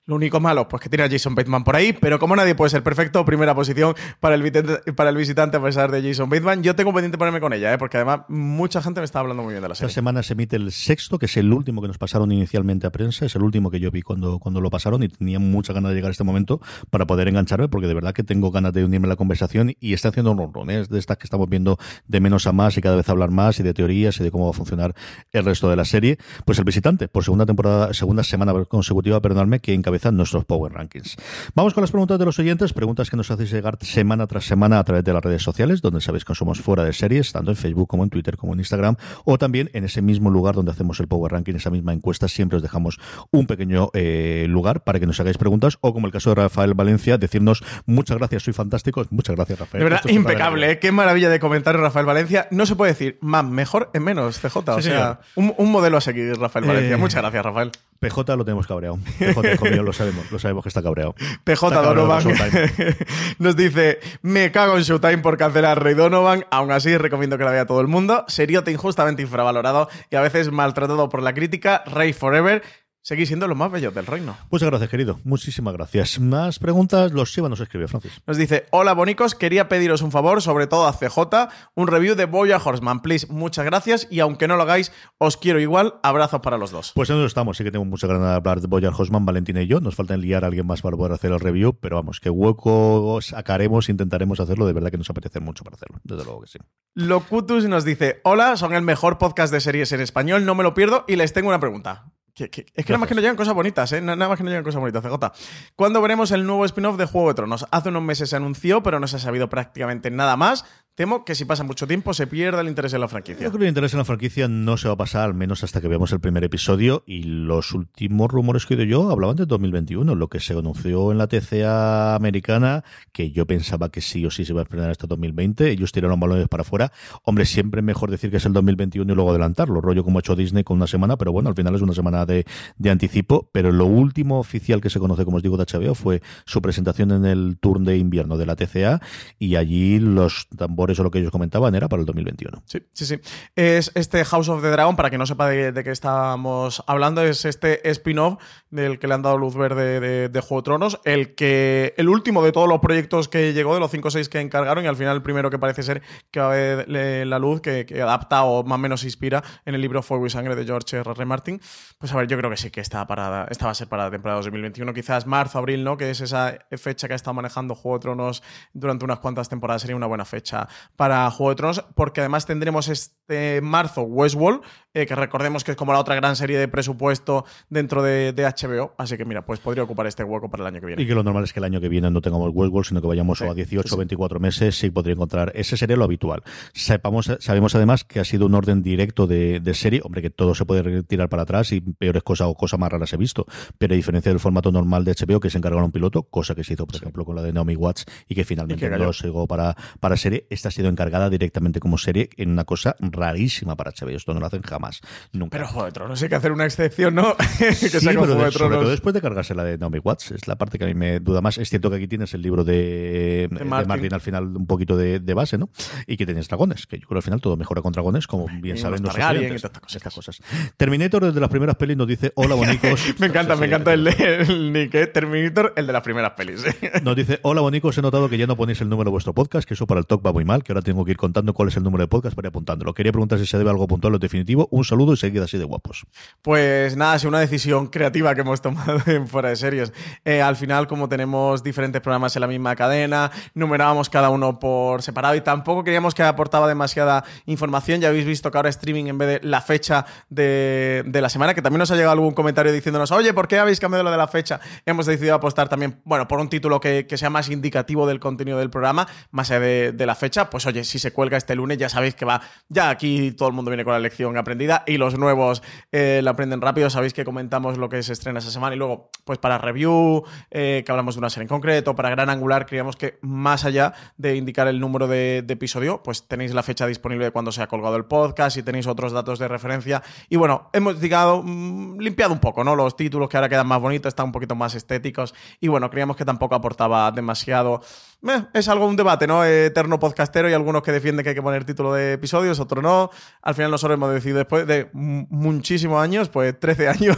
Lo único malo, pues que tiene a Jason Bateman por ahí, pero como nadie puede ser perfecto, primera posición para el, visitante, para el visitante a pesar de Jason Bateman. Yo tengo pendiente ponerme con ella, ¿eh? porque además mucha gente me está hablando muy bien de la Esta serie. semana se emite el sexto, que es el último que nos pasaron inicialmente a prensa, es el último que yo vi cuando, cuando lo pasaron y tenía mucha ganas de llegar a este momento para poder engancharme, porque de verdad que tengo ganas de unirme a la conversación y está haciendo un ronron, ¿eh? de estas que estamos viendo de menos a más y cada vez hablar más y de teorías y de cómo va a funcionar el resto de la serie. Pues el visitante, por segunda temporada, segunda semana consecutiva, perdonadme, que nuestros Power Rankings. Vamos con las preguntas de los oyentes, preguntas que nos hacéis llegar semana tras semana a través de las redes sociales, donde sabéis que somos fuera de series, tanto en Facebook como en Twitter como en Instagram, o también en ese mismo lugar donde hacemos el Power Ranking, esa misma encuesta, siempre os dejamos un pequeño eh, lugar para que nos hagáis preguntas, o como el caso de Rafael Valencia, decirnos muchas gracias, soy fantástico, muchas gracias Rafael. De verdad, Esto impecable. ¿eh? Qué maravilla de comentario, Rafael Valencia. No se puede decir más mejor en menos, CJ. o Sí, sea, un, un modelo a seguir, Rafael Valencia. Eh, Muchas gracias, Rafael. PJ lo tenemos cabreado. PJ, hijo mío, lo sabemos, lo sabemos que está cabreado. PJ Está Donovan nos dice: Me cago en Showtime por cancelar Rey Donovan. Aún así, recomiendo que la vea todo el mundo. Seriote injustamente infravalorado y a veces maltratado por la crítica. Rey Forever. Seguís siendo los más bellos del reino. Muchas gracias, querido. Muchísimas gracias. Más preguntas, los Shiva nos escribe, Francis. Nos dice, hola bonicos, quería pediros un favor, sobre todo a CJ, un review de Boya Horseman, please. Muchas gracias y aunque no lo hagáis, os quiero igual. Abrazos para los dos. Pues en eso estamos, sí que tengo mucha ganas de hablar de Boyar Hosman, Valentina y yo. Nos falta enliar a alguien más para poder hacer el review, pero vamos, que hueco sacaremos, intentaremos hacerlo, de verdad que nos apetece mucho para hacerlo, desde luego que sí. Locutus nos dice, hola, son el mejor podcast de series en español, no me lo pierdo y les tengo una pregunta. Que- que- es que nada más que nos llegan cosas bonitas, ¿eh? Na- Nada más que nos llegan cosas bonitas, CJ. ¿Cuándo veremos el nuevo spin-off de Juego de Tronos? Hace unos meses se anunció, pero no se ha sabido prácticamente nada más. Temo que si pasa mucho tiempo se pierda el interés en la franquicia. Yo creo que el interés en la franquicia no se va a pasar, al menos hasta que veamos el primer episodio. Y los últimos rumores que he oído yo hablaban de 2021, lo que se anunció en la TCA americana, que yo pensaba que sí o sí se iba a estrenar hasta 2020. Ellos tiraron balones para afuera. Hombre, siempre es mejor decir que es el 2021 y luego adelantarlo, rollo como ha hecho Disney con una semana, pero bueno, al final es una semana de, de anticipo. Pero lo último oficial que se conoce, como os digo, de HBO fue su presentación en el tour de invierno de la TCA y allí los tambores o lo que ellos comentaban era para el 2021. Sí, sí, sí. Es este House of the Dragon, para que no sepa de, qué estamos hablando, es este spin-off del que le han dado luz verde de, Juego de Tronos, el que el último de todos los proyectos que llegó, de los 5 o 6 que encargaron, y al final el primero que parece ser que va a ver la luz, que, que adapta o más o menos se inspira en el libro Fuego y Sangre de George R. R. Martin. Pues a ver, yo creo que sí que está parada, esta va a ser para la temporada 2021, quizás marzo, abril, ¿no? Que es esa fecha que ha estado manejando Juego de Tronos durante unas cuantas temporadas, sería una buena fecha para Juego de Tronos, porque además tendremos este marzo Westworld, eh, que recordemos que es como la otra gran serie de presupuesto dentro de, de HBO, así que mira, pues podría ocupar este hueco para el año que viene. Y que lo normal es que el año que viene no tengamos Westworld, sino que vayamos Sí, a 18 sí, sí. o 24 meses, sí podría encontrar. Ese sería lo habitual. Sepamos, sabemos además que ha sido un orden directo de, de serie, hombre, que todo se puede tirar para atrás y peores cosas o cosas más raras he visto, pero a diferencia del formato normal de HBO, que se encargaron un piloto, cosa que se hizo, por ejemplo, con la de Naomi Watts y que finalmente Y que cayó. no llegó para, para serie, esta ha sido encargada directamente como serie en una cosa rarísima para HBO. Esto no lo hacen jamás, nunca. Pero Juego de Tronos hay que hacer una excepción, ¿no? que Sí, pero de- de sobre Tronos. todo después de cargarse la de Naomi Watts, es la parte que a mí me duda más. Es cierto que aquí tienes el libro de, de Martin. Martin. al final un poquito de, base, ¿no? Y que tienes dragones, que yo creo que al final todo mejora con dragones, como bien y saben los y todas estas Estas cosas. Terminator desde las primeras pelis nos dice, hola bonicos. Me encanta, me encanta el, el nick, ¿eh? Terminator, el de las primeras pelis. Nos dice, hola bonicos, he notado que ya no ponéis el número de vuestro podcast, que eso para el talk va muy que ahora tengo que ir contando cuál es el número de podcast para ir apuntándolo. Quería preguntar si se debe algo puntual o definitivo. Un saludo y seguid así de guapos. Pues nada, es una decisión creativa que hemos tomado en fuera de series. Eh, al final, como tenemos diferentes programas en la misma cadena, numerábamos cada uno por separado y tampoco queríamos que aportaba demasiada información. Ya habéis visto que ahora streaming en vez de la fecha de, de la semana, que también nos ha llegado algún comentario diciéndonos, oye, ¿por qué habéis cambiado lo de la fecha? Hemos decidido apostar también, bueno, por un título que, que sea más indicativo del contenido del programa, más allá de, de la fecha. Pues oye, si se cuelga este lunes, ya sabéis que va, ya aquí todo el mundo viene con la lección aprendida y los nuevos eh, la aprenden rápido. Sabéis que comentamos lo que se estrena esa semana y luego, pues para review, eh, que hablamos de una serie en concreto, para Gran Angular, creíamos que más allá de indicar el número de, episodio, pues tenéis la fecha disponible de cuando se ha colgado el podcast y tenéis otros datos de referencia. Y bueno, hemos mm, limpiado un poco, ¿no? Los títulos que ahora quedan más bonitos, están un poquito más estéticos. Y bueno, creíamos que tampoco aportaba demasiado. Eh, es algo un debate, ¿no? Eterno podcastero y algunos que defienden que hay que poner título de episodios, otros no. Al final nosotros hemos decidido, después de muchísimos años, pues 13 años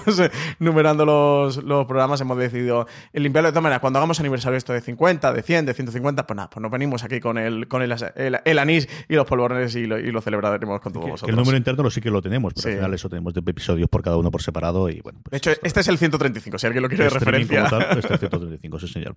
numerando los, los programas, hemos decidido limpiarlo de todas maneras. Cuando hagamos aniversario esto de 50, de 100, de 150, pues nada, pues nos venimos aquí con el, con el, el, el anís y los polvorones y lo, y lo celebraremos con todos Que, que vosotros. el número interno lo sí que lo tenemos, pero Sí. al final eso tenemos de episodios por cada uno por separado y bueno. pues de hecho, este es el 135, si alguien lo quiere de streaming referencia. tal, este 135, sí señor.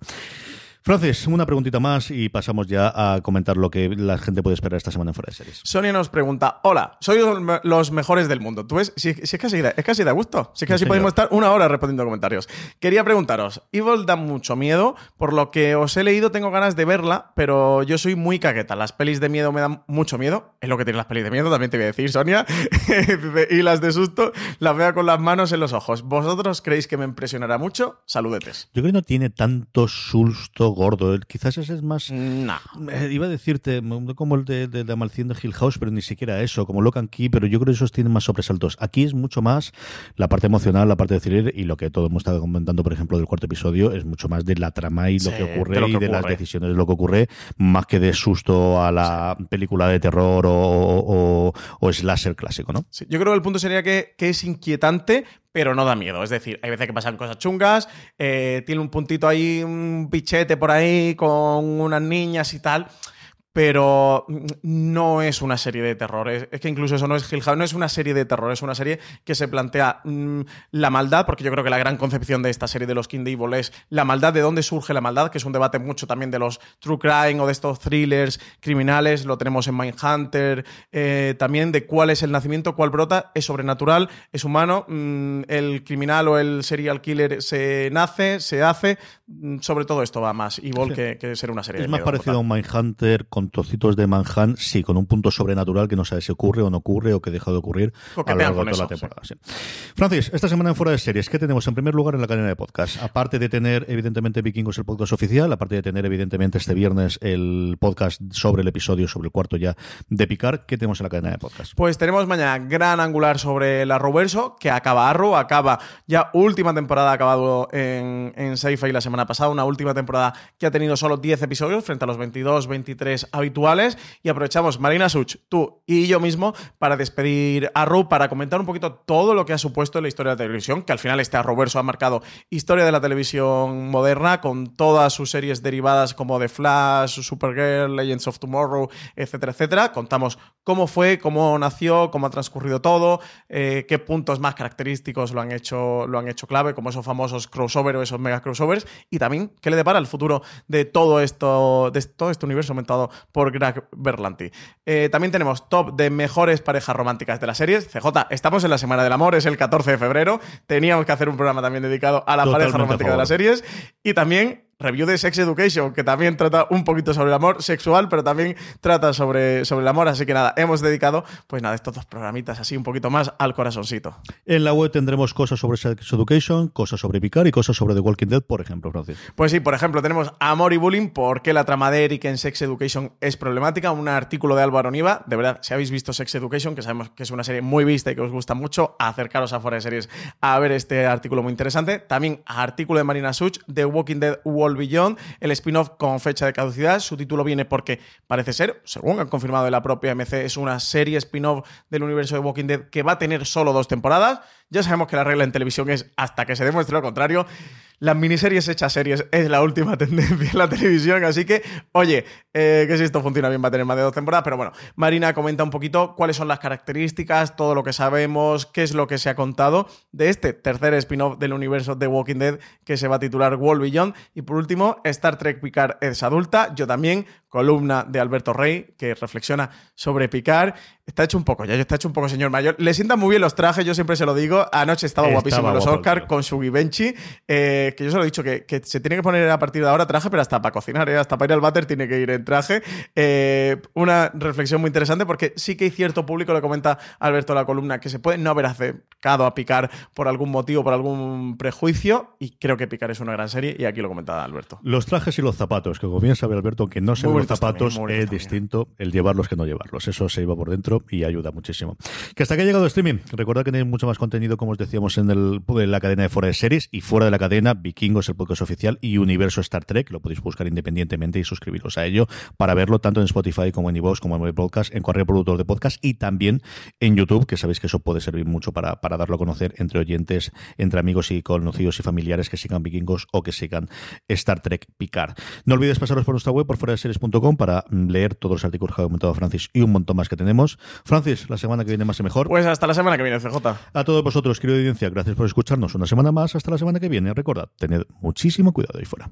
Francis, una preguntita más y pasamos ya a comentar lo que la gente puede esperar esta semana en Fuera de Series. Sonia nos pregunta, hola, soy los me- los mejores del mundo. ¿Tú ves? Si, si es, casi de, es casi de gusto. Si es que Sí, así podemos estar una hora respondiendo comentarios. Quería preguntaros, Evil da mucho miedo, por lo que os he leído tengo ganas de verla, pero yo soy muy caqueta. Las pelis de miedo me dan mucho miedo. Es lo que tienen las pelis de miedo, también te voy a decir, Sonia. Y las de susto las veo con las manos en los ojos. ¿Vosotros creéis que me impresionará mucho? Saludetes. Yo creo que no tiene tanto susto gordo. El- Quizás ese es más. No. Eh, iba a decirte, como el de, de de Hill House, pero ni siquiera eso, como Locan Key, pero yo creo que esos tienen más sobresaltos. Aquí es mucho más la parte emocional, la parte de thriller y lo que todos hemos estado comentando, por ejemplo, del cuarto episodio, es mucho más de la trama y lo Sí, que ocurre de lo y de las decisiones de lo que ocurre, más que de susto a la película de terror o, o, o slasher clásico, ¿no? Sí, yo creo que el punto sería que, que es inquietante, pero no da miedo. Es decir, hay veces que pasan cosas chungas, eh, tiene un puntito ahí, un pichete por ahí con unas niñas y tal. Pero no es una serie de terror. Es, es que incluso eso no es Hill House, no es una serie de terror, es una serie que se plantea mm, la maldad, porque yo creo que la gran concepción de esta serie de los King Evil es la maldad, de dónde surge la maldad, que es un debate mucho también de los true crime o de estos thrillers criminales. Lo tenemos en Mindhunter, eh, también de cuál es el nacimiento, cuál brota, es sobrenatural, es humano. mm, el criminal o el serial killer se nace, se hace. mm, sobre todo esto va más Evil Sí. que, que ser una serie Es de más miedo parecido a un Mindhunter con trocitos de Manhunt, sí, con un punto sobrenatural que no sabe si ocurre o no ocurre o que deja de ocurrir a lo largo con de toda la temporada. sí. Francis, esta semana en Fuera de Series, ¿qué tenemos en primer lugar en la cadena de podcast? Aparte de tener, evidentemente, Vikingos, el podcast oficial, aparte de tener, evidentemente, este viernes el podcast sobre el episodio, sobre el cuarto ya de Picar, ¿qué tenemos en la cadena de podcast? Pues tenemos mañana gran angular sobre la Arrowverso, que acaba Arrow, acaba ya última temporada acabado en, en Sci-Fi la semana pasada, una última temporada que ha tenido solo 10 episodios frente a los 22, 23 habituales. Y aprovechamos, Marina Such, tú y yo mismo, para despedir a Arrow, para comentar un poquito todo lo que ha supuesto en la historia de la televisión, que al final este Arrowverso ha marcado historia de la televisión moderna, con todas sus series derivadas como The Flash, Supergirl, Legends of Tomorrow, etcétera, etcétera. Contamos cómo fue, cómo nació, cómo ha transcurrido todo, eh, qué puntos más característicos lo han hecho, lo han hecho clave, como esos famosos crossover o esos mega crossovers, y también qué le depara el futuro de todo esto, de todo este universo aumentado por Greg Berlanti. Eh, también tenemos top de mejores parejas románticas de las series. CJ, estamos en la Semana del Amor, es el 14 de febrero. Teníamos que hacer un programa también dedicado a la Totalmente pareja romántica de las series. Y también review de Sex Education, que también trata un poquito sobre el amor sexual, pero también trata sobre, sobre el amor. Así que nada, hemos dedicado, pues nada, estos dos programitas así un poquito más al corazoncito. En la web tendremos cosas sobre Sex Education, cosas sobre Picar y cosas sobre The Walking Dead, por ejemplo, Francis. Pues sí, por ejemplo, tenemos Amor y Bullying, por qué la trama de Eric en Sex Education es problemática, un artículo de Álvaro Niva. De verdad, si habéis visto Sex Education, que sabemos que es una serie muy vista y que os gusta mucho, acercaros a fuera de series a ver este artículo muy interesante. También artículo de Marina Such, The Walking Dead World Beyond, el spin-off con fecha de caducidad. Su título viene porque parece ser, según han confirmado de la propia MC, es una serie spin-off del universo de Walking Dead que va a tener solo dos temporadas. Ya sabemos que la regla en televisión es hasta que se demuestre lo contrario. Las miniseries hechas series es la última tendencia en la televisión, así que, oye, eh, que si esto funciona bien va a tener más de dos temporadas, pero bueno, Marina comenta un poquito cuáles son las características, todo lo que sabemos, qué es lo que se ha contado de este tercer spin-off del universo de Walking Dead que se va a titular World Beyond. Y por último, Star Trek Picard es adulta, yo también, columna de Alberto Rey, que reflexiona sobre Picard. Está hecho un poco, ya está hecho un poco señor mayor. Le sientan muy bien los trajes, yo siempre se lo digo. Anoche estaba, guapísimo en los Oscars con su Givenchy, eh, que yo se lo he dicho que, que, se tiene que poner a partir de ahora traje, pero hasta para cocinar, eh, hasta para ir al váter tiene que ir en traje. Eh, una reflexión muy interesante porque sí que hay cierto público, le comenta Alberto la columna, que se puede no haber acercado a Picard por algún motivo, por algún prejuicio, y creo que Picard es una gran serie, y aquí lo comentaba Alberto. Los trajes y los zapatos, que como bien sabe Alberto, que no se los zapatos también, es distinto el llevarlos que no llevarlos. Eso se iba por dentro y ayuda muchísimo. Que hasta que ha llegado el streaming. Recuerda que tenéis mucho más contenido, como os decíamos, en, el, en la cadena de fuera de series y fuera de la cadena, Vikingos, el podcast oficial, y Universo Star Trek. Lo podéis buscar independientemente y suscribiros a ello para verlo tanto en Spotify como en iVoox, como en el podcast, en cualquier productor de podcast y también en YouTube, que sabéis que eso puede servir mucho para, para darlo a conocer entre oyentes, entre amigos y conocidos y familiares que sigan Vikingos o que sigan Star Trek Picard. No olvides pasaros por nuestra web, por fuera de para leer todos los artículos que ha comentado Francis y un montón más que tenemos. Francis, la semana que viene más y mejor. Pues hasta la semana que viene, CJ. A todos vosotros, querido audiencia, gracias por escucharnos una semana más. Hasta la semana que viene. Recordad, tened muchísimo cuidado ahí fuera.